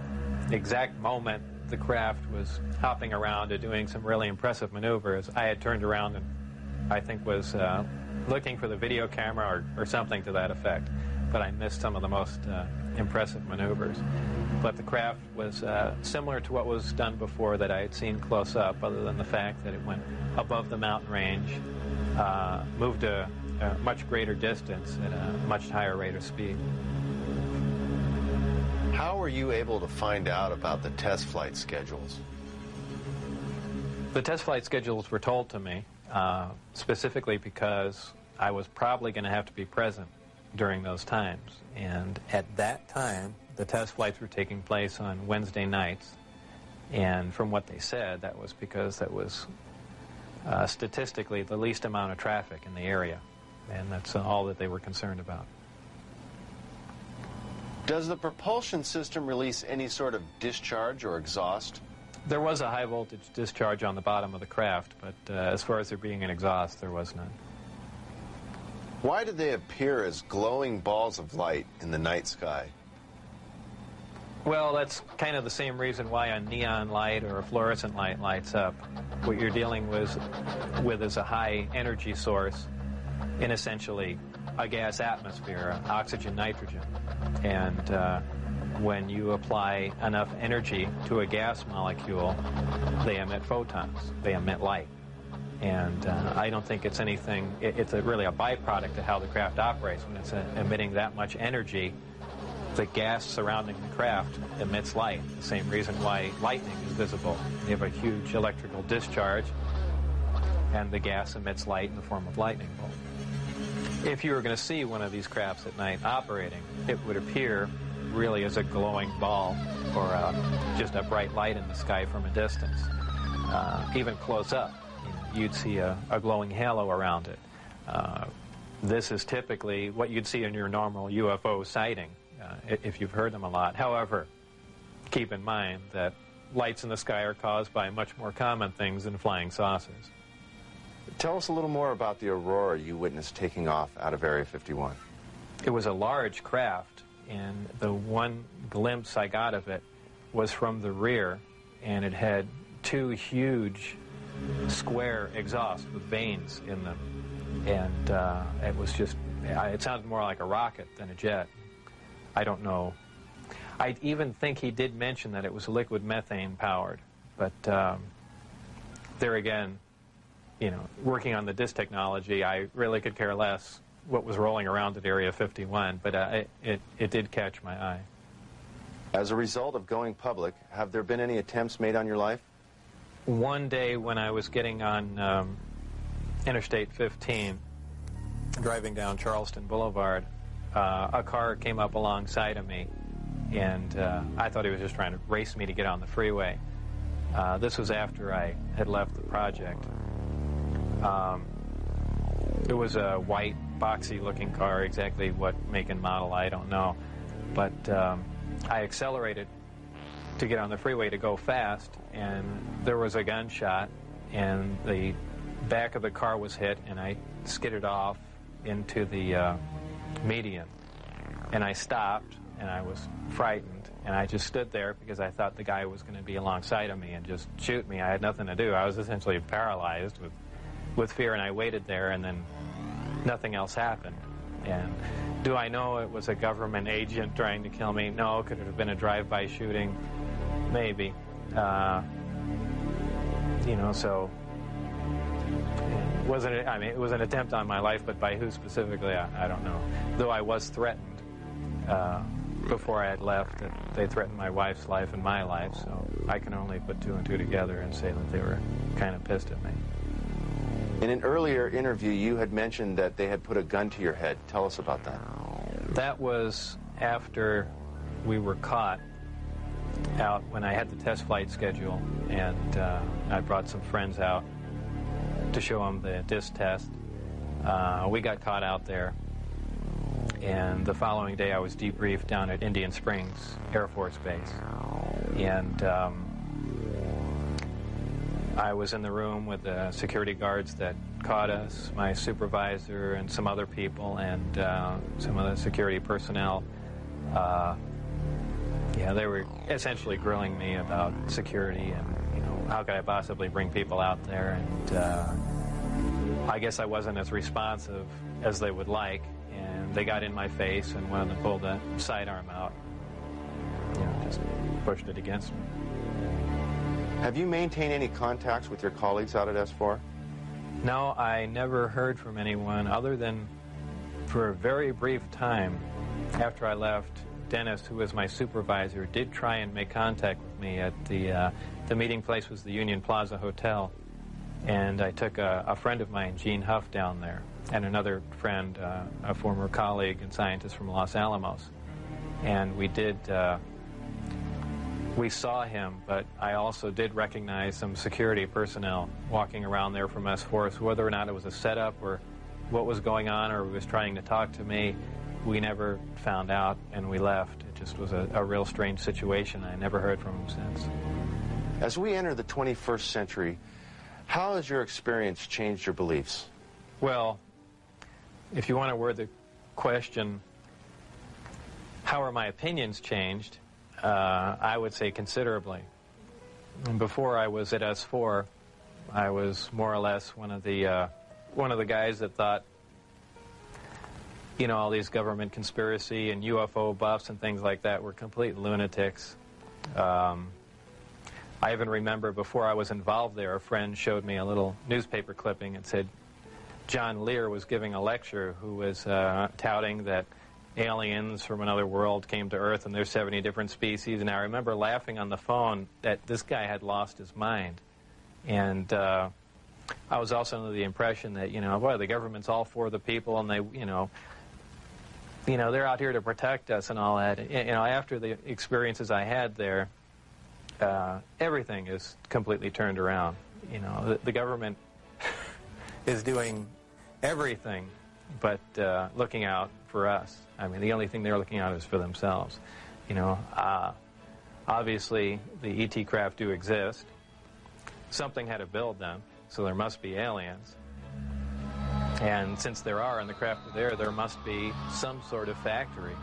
exact moment the craft was hopping around and doing some really impressive maneuvers, I had turned around and I think was uh, looking for the video camera or, or something to that effect. But I missed some of the most uh, impressive maneuvers. But the craft was uh, similar to what was done before that I had seen close up, other than the fact that it went above the mountain range, uh, moved a, a much greater distance at a much higher rate of speed. How were you able to find out about the test flight schedules? The test flight schedules were told to me uh, specifically because I was probably going to have to be present during those times. And at that time, the test flights were taking place on Wednesday nights. And from what they said, that was because that was uh, statistically the least amount of traffic in the area. And that's all that they were concerned about. Does the propulsion system release any sort of discharge or exhaust? There was a high voltage discharge on the bottom of the craft, but uh, as far as there being an exhaust, there was none. Why did they appear as glowing balls of light in the night sky? Well, that's kind of the same reason why a neon light or a fluorescent light lights up. What you're dealing with, with is a high energy source in essentially a gas atmosphere, oxygen, nitrogen. And uh, when you apply enough energy to a gas molecule, they emit photons, they emit light. And uh, I don't think it's anything, it, it's a, really a byproduct of how the craft operates. When it's uh, emitting that much energy, the gas surrounding the craft emits light. The same reason why lightning is visible. You have a huge electrical discharge, and the gas emits light in the form of lightning bolt. If you were going to see one of these crafts at night operating, it would appear really as a glowing ball or uh, just a bright light in the sky from a distance. Uh, even close up, you would see a, a, glowing halo around it. Uh, this is typically what you'd see in your normal UFO sighting, uh, if you've heard them a lot. However, keep in mind that lights in the sky are caused by much more common things than flying saucers. Tell us a little more about the aurora you witnessed taking off out of Area 51. It was a large craft, and the one glimpse I got of it was from the rear, and it had two huge square exhaust with vanes in them. And uh, it was just, it sounded more like a rocket than a jet. I don't know. I even think he did mention that it was liquid methane powered, but um, there again, you know, working on the disk technology, I really could care less what was rolling around at Area 51, but uh, it, it did catch my eye. As a result of going public, have there been any attempts made on your life? One day when I was getting on um, Interstate 15, driving down Charleston Boulevard, uh, a car came up alongside of me, and uh, I thought he was just trying to race me to get on the freeway. Uh, this was after I had left the project. Um, it was a white, boxy-looking car. Exactly what make and model, I don't know. But um, I accelerated to get on the freeway to go fast, and there was a gunshot, and the back of the car was hit, and I skidded off into the uh, median. And I stopped, and I was frightened, and I just stood there because I thought the guy was going to be alongside of me and just shoot me. I had nothing to do. I was essentially paralyzed with with fear, and I waited there, and then nothing else happened. And do I know it was a government agent trying to kill me? No. Could it have been a drive-by shooting? Maybe. Uh, you know, so wasn't. it? I mean, it was an attempt on my life, but by who specifically, I, I don't know. Though I was threatened uh, before I had left, they threatened my wife's life and my life. So I can only put two and two together and say that they were kind of pissed at me. In an earlier interview, you had mentioned that they had put a gun to your head. Tell us about that. That was after we were caught out when I had the test flight schedule, and uh, I brought some friends out to show them the disc test. Uh, we got caught out there, and the following day I was debriefed down at Indian Springs Air Force Base, and um, I was in the room with the security guards that caught us, my supervisor and some other people and uh, some of the security personnel. Uh, yeah, they were essentially grilling me about security and, you know, how could I possibly bring people out there? And uh, I guess I wasn't as responsive as they would like. And they got in my face, and one of them pulled the sidearm out. Know, just pushed it against me. Have you maintained any contacts with your colleagues out at S4? No, I never heard from anyone other than for a very brief time after I left. Dennis, who was my supervisor, did try and make contact with me at the uh, the meeting place was the Union Plaza Hotel, and I took a, a friend of mine, Gene Huff, down there, and another friend, uh, a former colleague and scientist from Los Alamos, and we did. Uh, we saw him, but I also did recognize some security personnel walking around there from S4. So whether or not it was a setup or what was going on or was trying to talk to me, we never found out and we left. It just was a, a real strange situation. I never heard from him since. As we enter the 21st century, how has your experience changed your beliefs? Well, if you want to word the question, how are my opinions changed? Uh, I would say considerably. Before I was at S4, I was more or less one of the uh, one of the guys that thought, you know, all these government conspiracy and UFO buffs and things like that were complete lunatics. Um, I even remember before I was involved there, a friend showed me a little newspaper clipping and said John Lear was giving a lecture who was uh, touting that aliens from another world came to Earth and there's 70 different species. And I remember laughing on the phone that this guy had lost his mind. And uh, I was also under the impression that, you know, boy, the government's all for the people and they, you know, you know, they're out here to protect us and all that. You know, after the experiences I had there, uh, everything is completely turned around. You know, the, the government is doing everything but uh, looking out for us. I mean, the only thing they're looking out is for themselves. You know, uh, obviously the ET craft do exist. Something had to build them, so there must be aliens. And since there are and the craft are there, there must be some sort of factory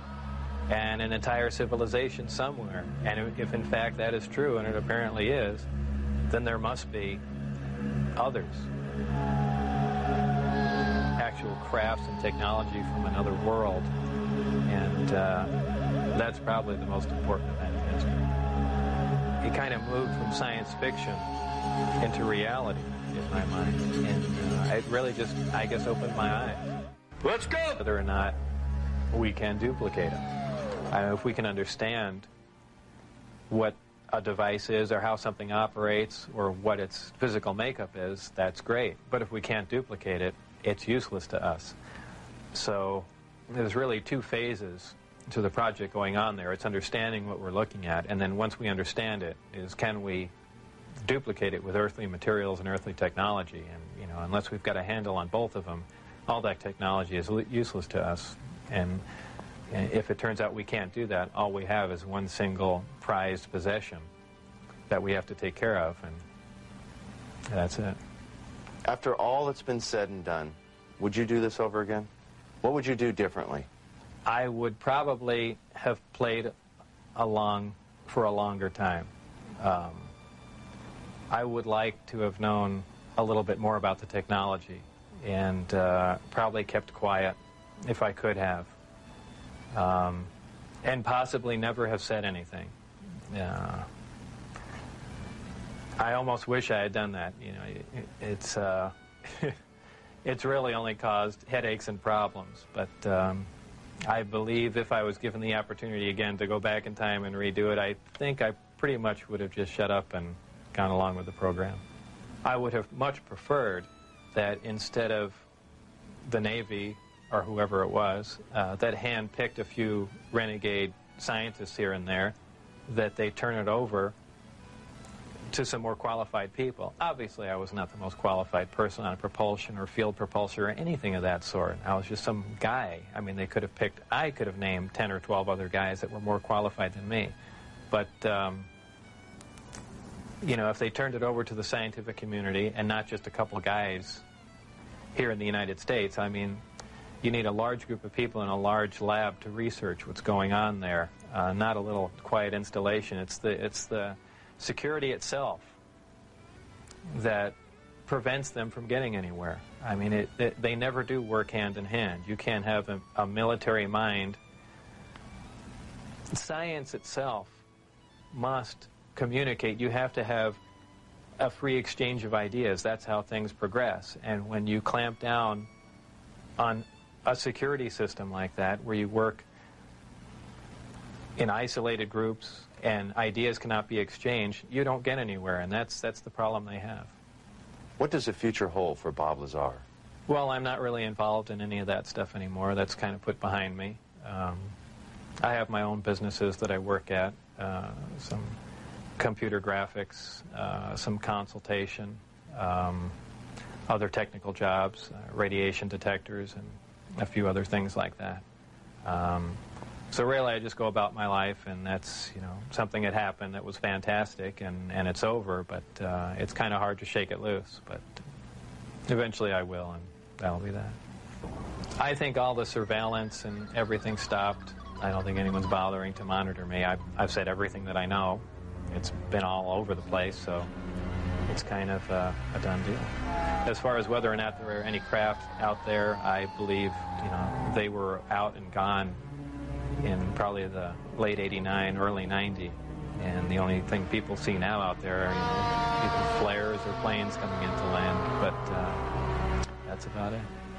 and an entire civilization somewhere. And if in fact that is true, and it apparently is, then there must be others. Actual crafts and technology from another world. And uh, that's probably the most important event in history. It kind of moved from science fiction into reality in my mind. And uh, it really just, I guess, opened my eyes. Let's go! Whether or not we can duplicate them. I mean, if we can understand what a device is or how something operates or what its physical makeup is, that's great. But if we can't duplicate it, it's useless to us. So there's really two phases to the project going on there. It's understanding what we're looking at, and then once we understand it, is can we duplicate it with earthly materials and earthly technology? And you know, unless we've got a handle on both of them, all that technology is useless to us. And if it turns out we can't do that, all we have is one single prized possession that we have to take care of, and that's it. After all that's been said and done, would you do this over again? What would you do differently? I would probably have played along for a longer time. Um, I would like to have known a little bit more about the technology and uh, probably kept quiet if I could have. Um, and possibly never have said anything. Uh, I almost wish I had done that. You know, it, it's uh, it's really only caused headaches and problems. But um, I believe if I was given the opportunity again to go back in time and redo it, I think I pretty much would have just shut up and gone along with the program. I would have much preferred that instead of the Navy or whoever it was, uh, that hand-picked a few renegade scientists here and there, that they turn it over to some more qualified people. Obviously, I was not the most qualified person on propulsion or field propulsion or anything of that sort. I was just some guy. I mean, they could have picked, I could have named 10 or 12 other guys that were more qualified than me. But, um, you know, if they turned it over to the scientific community and not just a couple guys here in the United States. I mean, you need a large group of people in a large lab to research what's going on there, uh, not a little quiet installation. It's the, it's the security itself that prevents them from getting anywhere. I mean, it, it, they never do work hand in hand. You can't have a, a military mind. Science itself must communicate. You have to have a free exchange of ideas. That's how things progress. And when you clamp down on a security system like that, where you work in isolated groups and ideas cannot be exchanged, you don't get anywhere. And that's, that's the problem they have. What does the future hold for Bob Lazar? Well, I'm not really involved in any of that stuff anymore. That's kind of put behind me. Um, I have my own businesses that I work at, uh, some computer graphics, uh, some consultation, um, other technical jobs, uh, radiation detectors, and a few other things like that. Um, so really, I just go about my life, and that's you know something that happened that was fantastic, and and it's over. But uh, it's kind of hard to shake it loose. But eventually, I will, and that'll be that. I think all the surveillance and everything stopped. I don't think anyone's bothering to monitor me. I've, I've said everything that I know. It's been all over the place, so it's kind of uh, a done deal. As far as whether or not there are any craft out there, I believe you know they were out and gone in probably the late 89, early 90. And the only thing people see now out there are, you know, either flares or planes coming into land. But uh, that's about it.